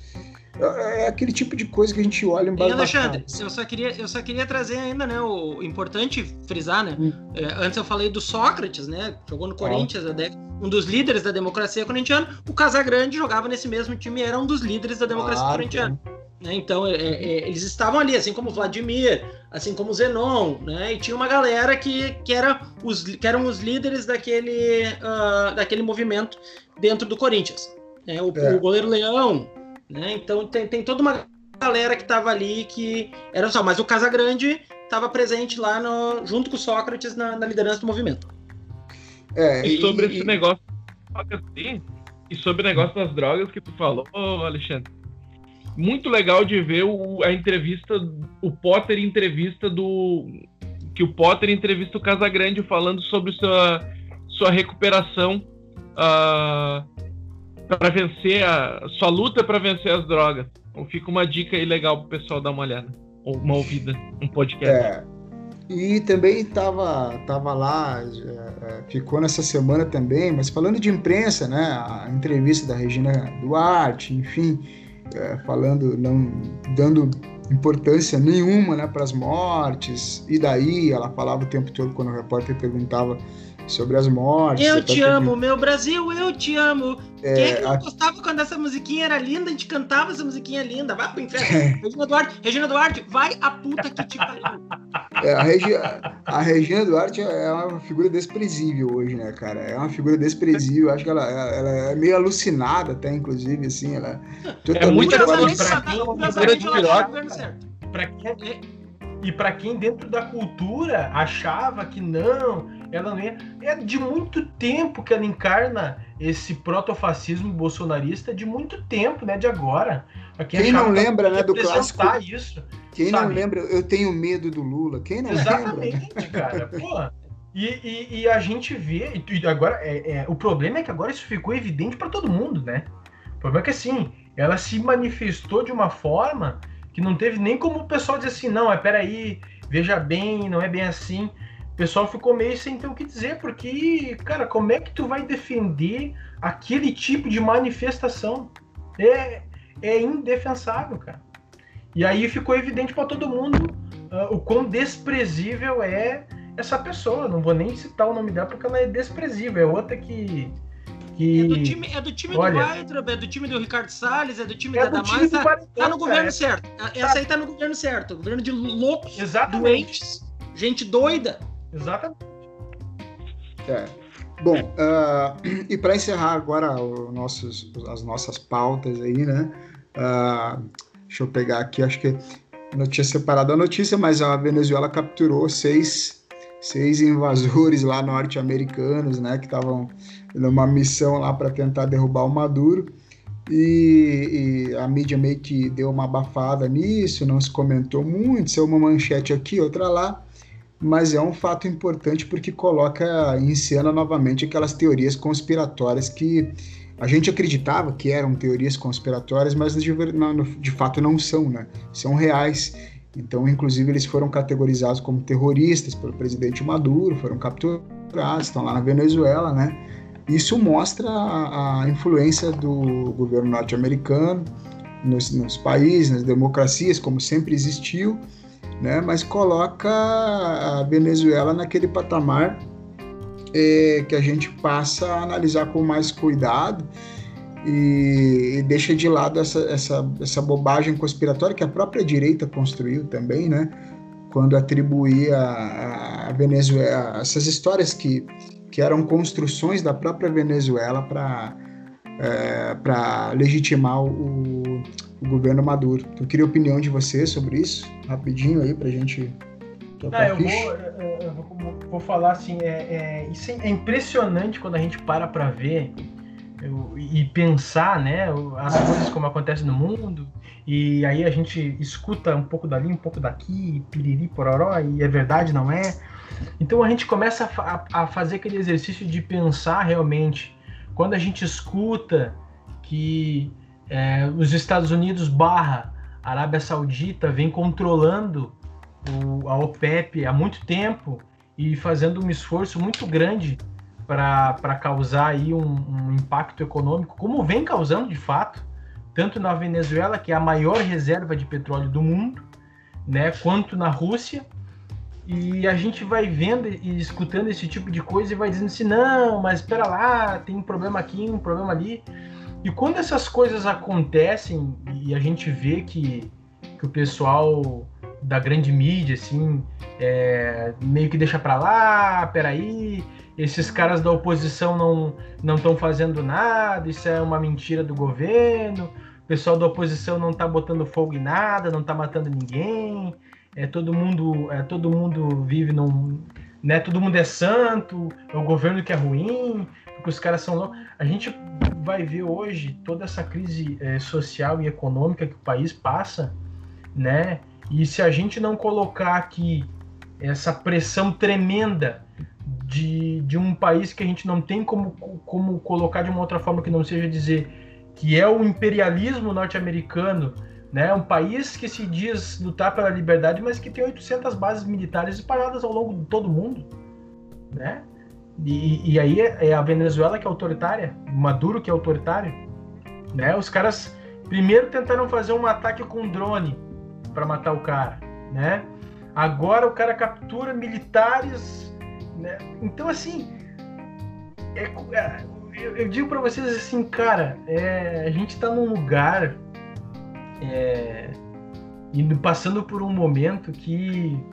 é aquele tipo de coisa que a gente olha em Alexandre, eu só queria eu só queria trazer ainda, né, o importante frisar, né? Hum. É, antes eu falei do Sócrates, né? Jogou no Corinthians, ah. um dos líderes da democracia corintiana. O Casagrande jogava nesse mesmo time, era um dos líderes da democracia ah, corintiana. Né? Então, é, é, eles estavam ali, assim como Vladimir, assim como Zenon, né? E tinha uma galera que, que, era os, que eram os líderes daquele, uh, daquele movimento dentro do Corinthians. Né? O, é. o goleiro Leão, né? Então, tem, tem toda uma galera que estava ali que era só, mas o Casagrande estava presente lá no, junto com o Sócrates na, na liderança do movimento. É, e sobre e, esse e... negócio e sobre o negócio das drogas que tu falou, Alexandre muito legal de ver o, a entrevista, o Potter entrevista do. Que o Potter entrevista o Casagrande falando sobre sua, sua recuperação uh, para vencer a. sua luta para vencer as drogas. Então fica uma dica aí legal pro pessoal dar uma olhada. Ou uma ouvida, um podcast. É. E também estava tava lá, é, ficou nessa semana também, mas falando de imprensa, né? A entrevista da Regina Duarte, enfim é, falando, não dando importância nenhuma né, para as mortes. E daí ela falava o tempo todo quando o repórter perguntava sobre as mortes. Eu te amo, que... meu Brasil, eu te amo. É, Quem é que não a... gostava quando essa musiquinha era linda? A gente cantava essa musiquinha linda. Vai pro inferno. É. Regina Duarte, Regina Duarte, vai a puta que te pariu. É, a, Regi... a Regina Duarte é uma figura desprezível hoje, né, cara? É uma figura desprezível. Acho que ela, ela é meio alucinada até, inclusive, assim. Ela é, é muito pra quem, pra quem, e para quem dentro da cultura achava que não, ela não ia. É de muito tempo que ela encarna esse protofascismo bolsonarista, de muito tempo, né? De agora. Quem, quem não lembra, né, do clássico. Isso, quem sabe? não lembra, eu tenho medo do Lula. Quem não Exatamente, lembra? Exatamente, cara. Pô. E, e, e, a gente vê, e agora, é, é, o problema é que agora isso ficou evidente para todo mundo, né? O problema é que assim, ela se manifestou de uma forma que não teve nem como o pessoal dizer assim, não, é peraí, veja bem, não é bem assim. O pessoal ficou meio sem ter o que dizer, porque, cara, como é que tu vai defender aquele tipo de manifestação? É, é indefensável, cara. E aí ficou evidente para todo mundo uh, o quão desprezível é essa pessoa. Não vou nem citar o nome dela porque ela é desprezível. É outra que que... É do time, é do, time Olha, do Weitraub, é do time do Ricardo Salles, é do time é da Damares. Tá, tá, no governo é. certo. Essa aí tá no governo certo. Governo de loucos, Exatamente. doentes, gente doida. Exatamente. É. Bom, uh, e para encerrar agora nossos, as nossas pautas aí, né? Uh, deixa eu pegar aqui, acho que não tinha separado a notícia, mas a Venezuela capturou seis, seis invasores lá norte-americanos, né? Que estavam numa missão lá para tentar derrubar o Maduro. E, e, a mídia meio que deu uma abafada nisso, não se comentou muito, saiu uma manchete aqui, outra lá, mas é um fato importante porque coloca em cena novamente aquelas teorias conspiratórias que a gente acreditava que eram teorias conspiratórias, mas de, de fato não são, né? São reais. Então, inclusive, eles foram categorizados como terroristas pelo presidente Maduro, foram capturados, estão lá na Venezuela, né? Isso mostra a, a influência do governo norte-americano nos, nos, países, nas democracias, como sempre existiu, né? mas coloca a Venezuela naquele patamar é, que a gente passa a analisar com mais cuidado e, e deixa de lado essa, essa, essa bobagem conspiratória que a própria direita construiu também, né? quando atribuía a, Venezuela essas histórias que, que eram construções da própria Venezuela para é, para legitimar o, o, governo Maduro. Eu queria a opinião de você sobre isso, rapidinho aí, para a gente Não, eu, vou, eu vou, vou, falar assim, é, é, isso é impressionante quando a gente para para ver eu, e pensar, né, as coisas como acontecem no mundo, e aí a gente escuta um pouco dali, um pouco daqui, piriri, pororó, e é verdade, não é? Então a gente começa a, a fazer aquele exercício de pensar realmente. Quando a gente escuta que é, os Estados Unidos barra Arábia Saudita vem controlando o, a OPEP há muito tempo e fazendo um esforço muito grande para causar aí um, um impacto econômico, como vem causando de fato, tanto na Venezuela, que é a maior reserva de petróleo do mundo, né, quanto na Rússia. E a gente vai vendo e escutando esse tipo de coisa e vai dizendo assim: não, mas espera lá, tem um problema aqui, um problema ali. E quando essas coisas acontecem e a gente vê que, que o pessoal da grande mídia, assim, é, meio que deixa para lá, peraí, esses caras da oposição não não estão fazendo nada, isso é uma mentira do governo, o pessoal da oposição não tá botando fogo em nada, não tá matando ninguém. É todo mundo, é todo mundo vive num, né? Todo mundo é santo, é o governo que é ruim, porque os caras são loucos. A gente vai ver hoje toda essa crise é, social e econômica que o país passa, né? E se a gente não colocar aqui essa pressão tremenda de, de um país que a gente não tem como, como colocar de uma outra forma que não seja dizer que é o imperialismo norte-americano, né? Um país que se diz lutar pela liberdade, mas que tem 800 bases militares espalhadas ao longo de todo o mundo, né? E, e aí é, é a Venezuela que é autoritária, Maduro que é autoritário, né? Os caras primeiro tentaram fazer um ataque com drone para matar o cara, né? Agora o cara captura militares, né? Então assim, é, é eu, eu digo para vocês assim, cara, é, a gente tá num lugar é, indo passando por um momento que,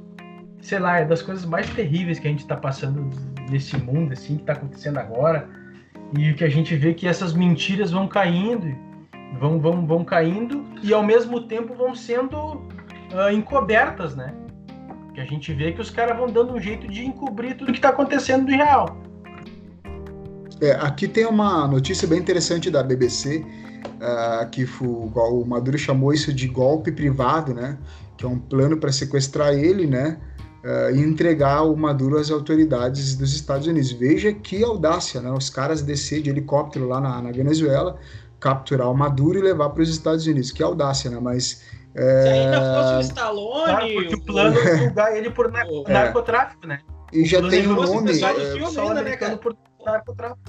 sei lá, é das coisas mais terríveis que a gente tá passando nesse mundo, assim, que tá acontecendo agora. E o que a gente vê que essas mentiras vão caindo, vão, vão, vão caindo e ao mesmo tempo vão sendo uh, encobertas, né? Que a gente vê que os caras vão dando um jeito de encobrir tudo que tá acontecendo no real. É, aqui tem uma notícia bem interessante da BBC, uh, ah, que o, o Maduro chamou isso de golpe privado, né? Que é um plano para sequestrar ele, né? Uh, e entregar o Maduro às autoridades dos Estados Unidos. Veja que audácia, né? Os caras descer de helicóptero lá na, na Venezuela, capturar o Maduro e levar para os Estados Unidos. Que audácia, né? Mas é... Se ainda fosse o Stallone. Claro, porque o plano é julgar ele por narcotráfico, né? E já tem o nome. É, filme ainda, né, cara? Por narcotráfico.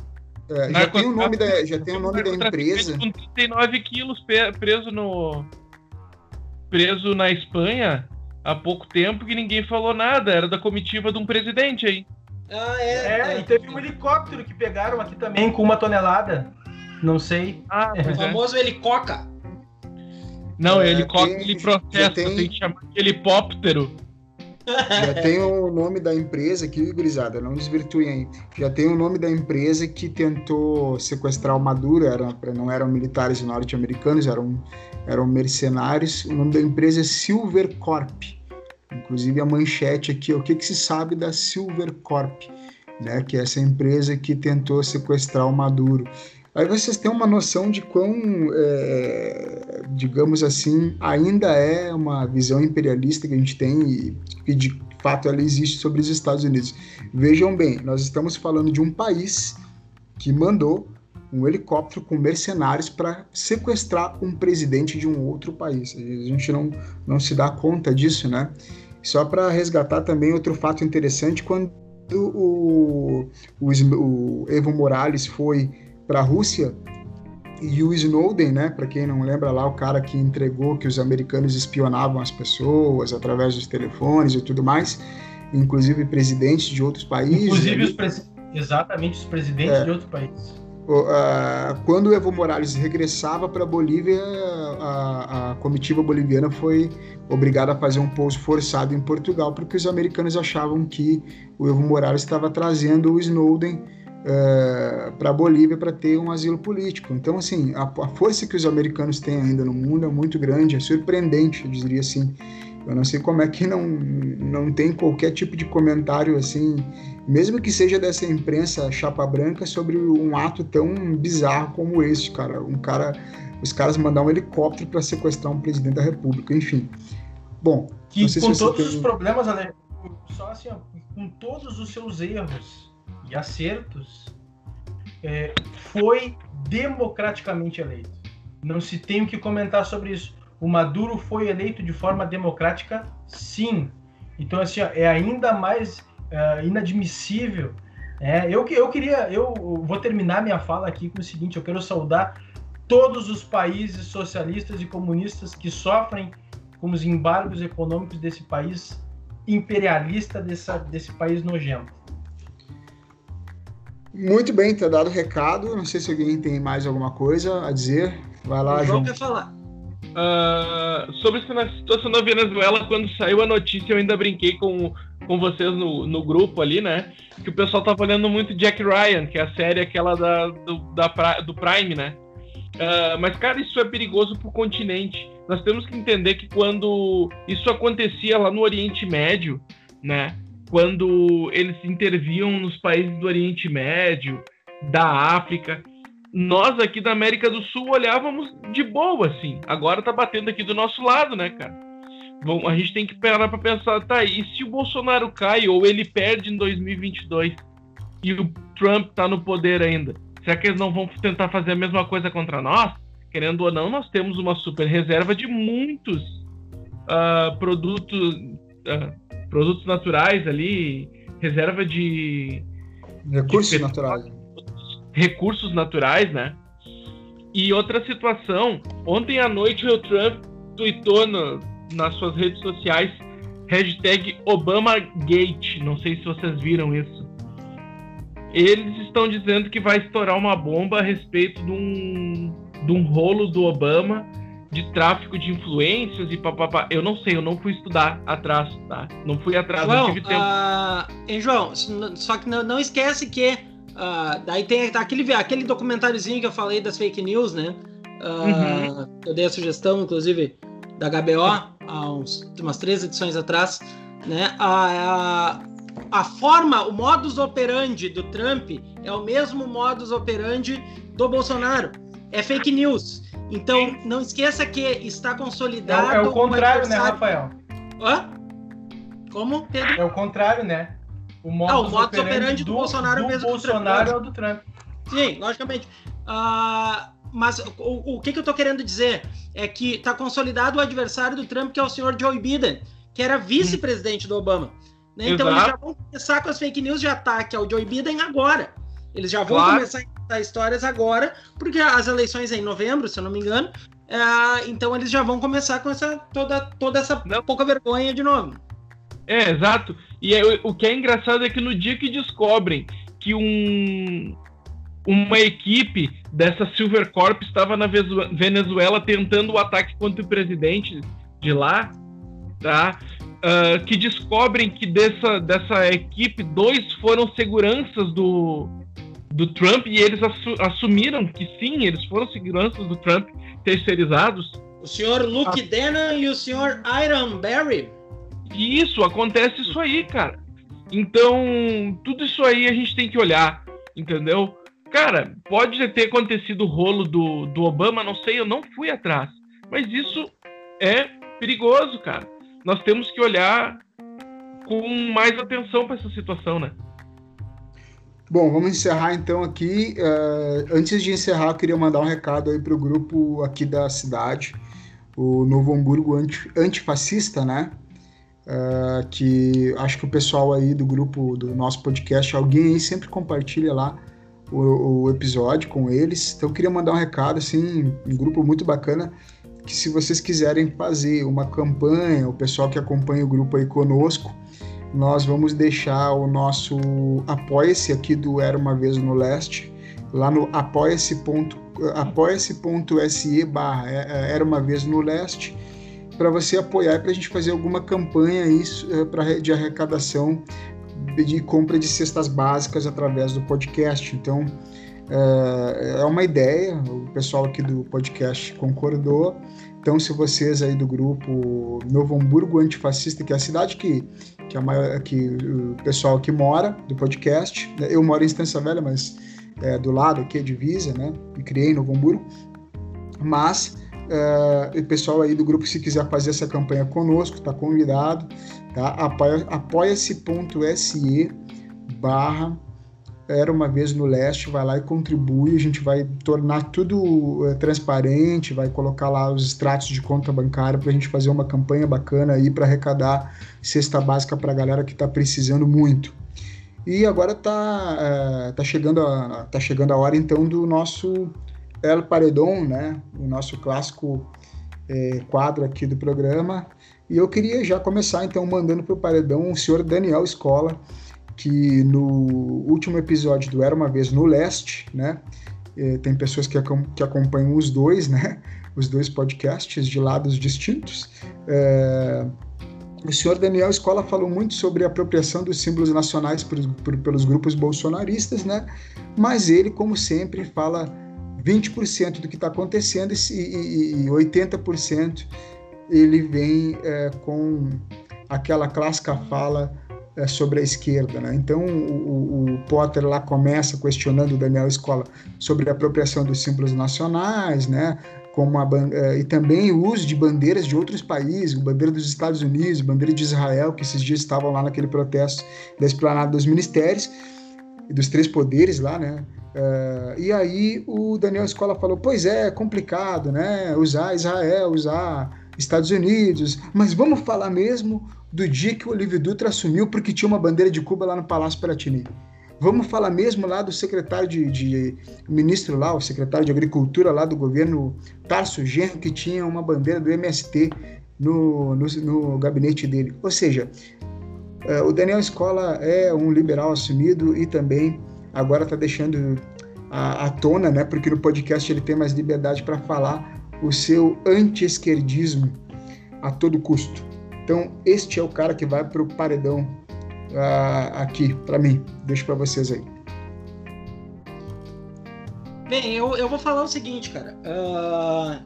É, já tem o nome da, já tem o nome da empresa. Com 39 quilos preso no preso na Espanha há pouco tempo que ninguém falou nada. Era da comitiva de um presidente aí. Ah, é. É, é. e teve um helicóptero que pegaram aqui também com uma tonelada. Não sei. Ah, o é. famoso helicóptero. Não, é, helicóptero ele processa, tem... tem que chamar de helicóptero. Já tem o nome da empresa aqui, gurizada, não desvirtuem aí. Já tem o nome da empresa que tentou sequestrar o Maduro, era, não eram militares norte-americanos, eram, eram mercenários. O nome da empresa é Silvercorp. Inclusive a manchete aqui, o que, que se sabe da Silvercorp, né? Que é essa empresa que tentou sequestrar o Maduro. Aí vocês têm uma noção de quão, é, digamos assim, ainda é uma visão imperialista que a gente tem e que de fato ela existe sobre os Estados Unidos. Vejam bem, nós estamos falando de um país que mandou um helicóptero com mercenários para sequestrar um presidente de um outro país. A gente não, não se dá conta disso, né? Só para resgatar também outro fato interessante, quando o, o, o Evo Morales foi para a Rússia e o Snowden, né, para quem não lembra lá, o cara que entregou que os americanos espionavam as pessoas através dos telefones e tudo mais, inclusive presidentes de outros países. Inclusive os pres... exatamente os presidentes é. de outros países. Quando o Evo Morales regressava para a Bolívia, a, a, comitiva boliviana foi obrigada a fazer um pouso forçado em Portugal, porque os americanos achavam que o Evo Morales estava trazendo o Snowden uh, para a Bolívia para ter um asilo político. Então, assim, a, a, força que os americanos têm ainda no mundo é muito grande, é surpreendente, eu diria assim. Eu não sei como é que não, não tem qualquer tipo de comentário assim mesmo que seja dessa imprensa chapa branca, sobre um ato tão bizarro como esse, cara. Um cara, os caras mandar um helicóptero para sequestrar um presidente da República, enfim. Bom, que com todos tem... os problemas, Ale, só assim, ó, com todos os seus erros e acertos, é, foi democraticamente eleito. Não se tem o que comentar sobre isso. O Maduro foi eleito de forma democrática, sim. Então, assim, ó, é ainda mais uh, inadmissível. É, eu, eu queria, eu vou terminar minha fala aqui com o seguinte: eu quero saudar todos os países socialistas e comunistas que sofrem com os embargos econômicos desse país imperialista, dessa, desse país nojento. Muito bem, está dado o recado. Não sei se alguém tem mais alguma coisa a dizer. Vai lá, o João. quer falar. Uh, sobre a situação da Venezuela, quando saiu a notícia, eu ainda brinquei com, com vocês no, no grupo ali, né? Que o pessoal tava olhando muito Jack Ryan, que é a série aquela da, do, da, do Prime, né? Uh, mas, cara, isso é perigoso pro continente. Nós temos que entender que quando isso acontecia lá no Oriente Médio, né? Quando eles interviam nos países do Oriente Médio, da África, nós aqui da América do Sul olhávamos de boa, assim. Agora tá batendo aqui do nosso lado, né, cara? Bom, a gente tem que parar para pensar, tá, e se o Bolsonaro cai ou ele perde em 2022 e o Trump tá no poder ainda, será que eles não vão tentar fazer a mesma coisa contra nós? Querendo ou não, nós temos uma super reserva de muitos uh, produtos, uh, produtos naturais ali, reserva de recursos de naturais recursos naturais, né? E outra situação, ontem à noite o Trump tweetou no, nas suas redes sociais hashtag ObamaGate. Não sei se vocês viram isso. Eles estão dizendo que vai estourar uma bomba a respeito de um, de um rolo do Obama de tráfico de influências e papapá. Eu não sei, eu não fui estudar atrás, tá? Não fui atrás, João, não tive tempo. Uh, hein, João, só que não, não esquece que Uh, daí tem aquele, aquele documentáriozinho que eu falei das fake news, né? Uh, uhum. Eu dei a sugestão, inclusive, da HBO há uns, umas três edições atrás, né? A, a, a forma, o modus operandi do Trump é o mesmo modus operandi do Bolsonaro. É fake news. Então, não esqueça que está consolidado. É, é o contrário, né, Rafael? Hã? Como, Pedro? É o contrário, né? O modus, ah, o modus operandi, operandi do, do, Bolsonaro do mesmo Bolsonaro é o do Trump. Sim, logicamente. Uh, mas o, o que, que eu tô querendo dizer é que tá consolidado o adversário do Trump, que é o senhor Joe Biden, que era vice-presidente do Obama. Né? Então eles já vão começar com as fake news de ataque ao Joe Biden agora. Eles já vão claro. começar a contar histórias agora, porque as eleições é em novembro, se eu não me engano. Uh, então eles já vão começar com essa toda, toda essa não. pouca vergonha de novo. É, exato. E é, o que é engraçado é que no dia que descobrem que um, uma equipe dessa Silver Corp estava na Venezuela tentando o ataque contra o presidente de lá, tá? Uh, que descobrem que dessa, dessa equipe, dois foram seguranças do, do Trump e eles assu assumiram que sim, eles foram seguranças do Trump terceirizados. O senhor Luke ah. E o senhor Iron Barry isso, acontece isso aí, cara. Então, tudo isso aí a gente tem que olhar, entendeu? Cara, pode ter acontecido o rolo do, do Obama, não sei, eu não fui atrás. Mas isso é perigoso, cara. Nós temos que olhar com mais atenção para essa situação, né? Bom, vamos encerrar então aqui. Uh, antes de encerrar, eu queria mandar um recado aí para o grupo aqui da cidade, o Novo Hamburgo Anti, Antifascista, né? uh, que acho que o pessoal aí do grupo do nosso podcast, alguém aí sempre compartilha lá o, o episódio com eles. Então eu queria mandar um recado, assim, um grupo muito bacana, que se vocês quiserem fazer uma campanha, o pessoal que acompanha o grupo aí conosco, nós vamos deixar o nosso apoia-se aqui do Era Uma Vez no Leste, lá no apoia-se.se apoia barra é, é, Era Uma Vez no Leste, para você apoiar e para a gente fazer alguma campanha isso, é, pra, de arrecadação de compra de cestas básicas através do podcast. Então, é, é uma ideia, o pessoal aqui do podcast concordou. Então, se vocês aí do grupo Novo Hamburgo Antifascista, que é a cidade que, que, a maior, que o pessoal que mora do podcast, né, eu moro em Estância Velha, mas é, do lado aqui, a divisa, né? Me criei em Novo Hamburgo. Mas uh, o pessoal aí do grupo, se quiser fazer essa campanha conosco, está convidado, tá? apoia.se barra era uma vez no leste, vai lá e contribui, a gente vai tornar tudo é, transparente, vai colocar lá os extratos de conta bancária para a gente fazer uma campanha bacana aí para arrecadar cesta básica para a galera que está precisando muito. E agora está é, tá chegando, a, tá chegando a hora então do nosso El Paredon, né? O nosso clássico é, quadro aqui do programa. E eu queria já começar então mandando para o paredão o senhor Daniel Escola que no último episódio do Era Uma Vez no Leste, né, eh, tem pessoas que, que acompanham os dois, né, os dois podcasts de lados distintos. É, o senhor Daniel Escola falou muito sobre a apropriação dos símbolos nacionais por, por, pelos grupos bolsonaristas, né? Mas ele, como sempre, fala 20% do que está acontecendo e, e, e 80% ele vem é, com aquela clássica fala sobre a esquerda. Né? Então, o, o, Potter lá começa questionando o Daniel Escola sobre a apropriação dos símbolos nacionais, né? Como a, é, e também o uso de bandeiras de outros países, bandeira dos Estados Unidos, bandeira de Israel, que esses dias estavam lá naquele protesto da esplanada dos ministérios dos três poderes lá, né? Uh, e aí o Daniel Escola falou: pois é, é complicado, né? Usar Israel, usar Estados Unidos, mas vamos falar mesmo do dia que o Olívio Dutra assumiu porque tinha uma bandeira de Cuba lá no Palácio Piratini. Vamos falar mesmo lá do secretário de, de, ministro lá, o secretário de Agricultura lá do governo Tarso Genro, que tinha uma bandeira do MST no, no, no gabinete dele. Ou seja, uh, o Daniel Escola é um liberal assumido e também agora está deixando a, tona, né? Porque no podcast ele tem mais liberdade para falar o seu anti-esquerdismo a todo custo. Então, este é o cara que vai para o paredão uh, aqui, para mim. Deixo para vocês aí. Bem, eu, eu vou falar o seguinte, cara. Uh,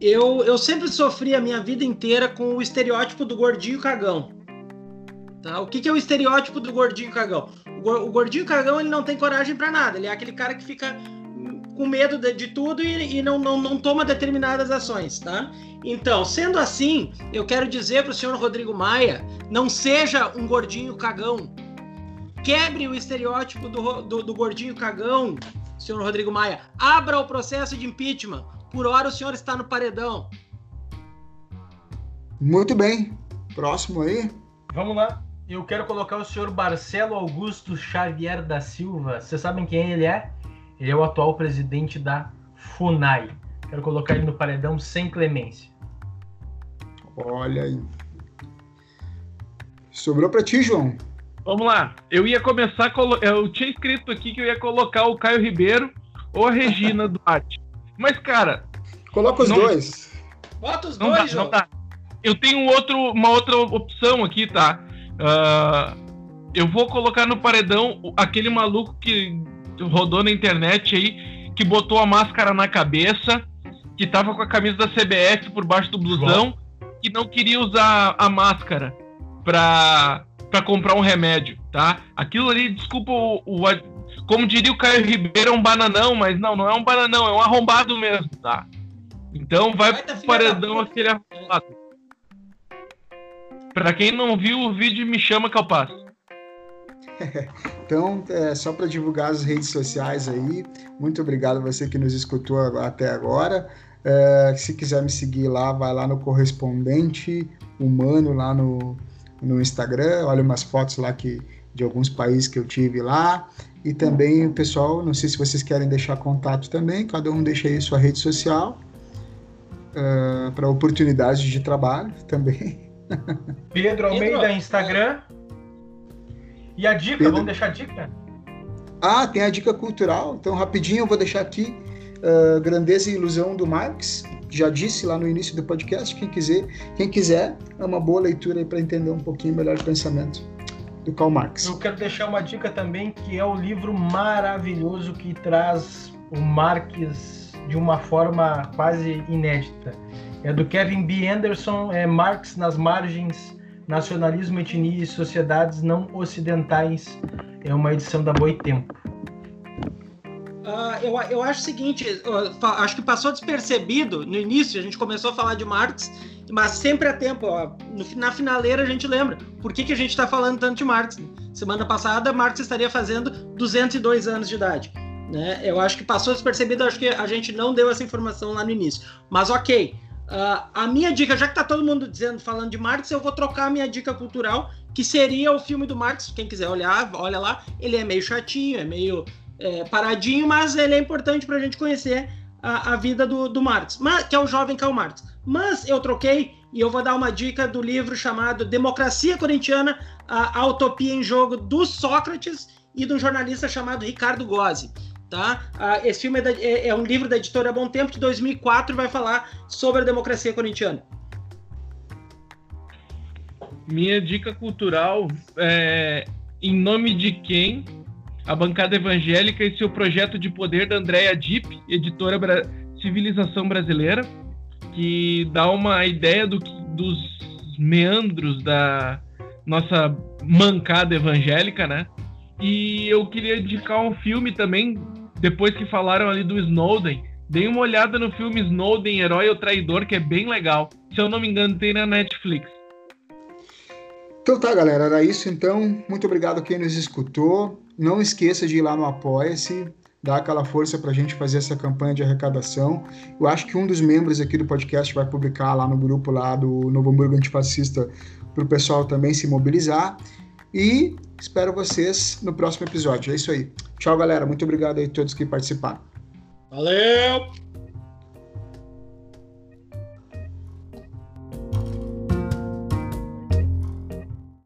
eu, eu sempre sofri a minha vida inteira com o estereótipo do gordinho cagão. Tá? O que, que é o estereótipo do gordinho cagão? O, gordinho cagão ele não tem coragem para nada. Ele é aquele cara que fica com medo de, de tudo e, e, não, não, não toma determinadas ações, tá? Então, sendo assim, eu quero dizer para o senhor Rodrigo Maia, não seja um gordinho cagão. Quebre o estereótipo do, do, do gordinho cagão, senhor Rodrigo Maia. Abra o processo de impeachment. Por hora o senhor está no paredão. Muito bem. Próximo aí. Vamos lá. Eu quero colocar o senhor Marcelo Augusto Xavier da Silva. Vocês sabem quem ele é? Ele é o atual presidente da FUNAI. Quero colocar ele no paredão sem clemência. Olha aí. Sobrou para ti, João. Vamos lá. Eu ia começar. Eu tinha escrito aqui que eu ia colocar o Caio Ribeiro ou a Regina Duarte. Mas, cara. Coloca os não... dois. Bota os não dois, dá, João. Não dá. Eu tenho outro, uma outra opção aqui, tá? Uh, eu vou colocar no paredão aquele maluco que rodou na internet aí, que botou a máscara na cabeça, que tava com a camisa da CBF por baixo do blusão, que não queria usar a máscara pra, pra comprar um remédio, tá? Aquilo ali, desculpa o, o como diria o Caio Ribeiro, é um bananão, mas não, não é um bananão, é um arrombado mesmo, tá? Então vai, vai pro paredão aquele arrombado. Pra quem não viu o vídeo, me chama que eu passo. então, é, só para divulgar as redes sociais aí, muito obrigado a você que nos escutou até agora. É, se quiser me seguir lá, vai lá no correspondente humano lá no, no Instagram, olha umas fotos lá que, de alguns países que eu tive lá. E também o pessoal, não sei se vocês querem deixar contato também, cada um deixa aí sua rede social uh, para oportunidades de trabalho também. Pedro Almeida, Pedro. Instagram. E a dica, Pedro. vamos deixar a dica? Ah, tem a dica cultural, então rapidinho eu vou deixar aqui uh, Grandeza e Ilusão do Marx. Já disse lá no início do podcast, quem quiser, quem quiser é uma boa leitura para entender um pouquinho melhor o pensamento do Karl Marx. Eu quero deixar uma dica também, que é o livro maravilhoso que traz o Marx de uma forma quase inédita. É do Kevin B. Anderson, é Marx nas margens, nacionalismo, etnia e sociedades não ocidentais. É uma edição da Boitempo. Uh, eu, eu acho o seguinte, acho que passou despercebido no início, a gente começou a falar de Marx, mas sempre a tempo, ó, no, na finaleira a gente lembra por que, que a gente está falando tanto de Marx. Semana passada, Marx estaria fazendo 202 anos de idade. Né? Eu acho que passou despercebido, acho que a gente não deu essa informação lá no início. Mas ok, uh, a minha dica, já que está todo mundo dizendo, falando de Marx, eu vou trocar a minha dica cultural, que seria o filme do Marx. Quem quiser olhar, olha lá. Ele é meio chatinho, é meio é, paradinho, mas ele é importante para a gente conhecer a, a vida do, do Marx, mas, que é o jovem Karl Marx. Mas eu troquei e eu vou dar uma dica do livro chamado Democracia Corintiana, a, a Utopia em Jogo, do Sócrates e de um jornalista chamado Ricardo Gozzi. Tá? esse filme é, da, é, é, um livro da editora Bom Tempo de 2004 vai falar sobre a democracia corintiana. Minha dica cultural é Em Nome de Quem, a bancada evangélica e seu projeto de poder da Andrea Dipp, editora Bra Civilização Brasileira que dá uma ideia do, dos meandros da nossa mancada evangélica, né? E eu queria indicar um filme também, depois que falaram ali do Snowden. Dei uma olhada no filme Snowden, Herói ou Traidor, que é bem legal. Se eu não me engano, tem na Netflix. Então tá, galera, era isso então. Muito obrigado quem nos escutou. Não esqueça de ir lá no Apoia-se dar aquela força para a gente fazer essa campanha de arrecadação. Eu acho que um dos membros aqui do podcast vai publicar lá no grupo lá do Novo Hamburgo Antifascista para o pessoal também se mobilizar. E espero vocês no próximo episódio. É isso aí. Tchau, galera. Muito obrigado aí a todos que participaram. Valeu!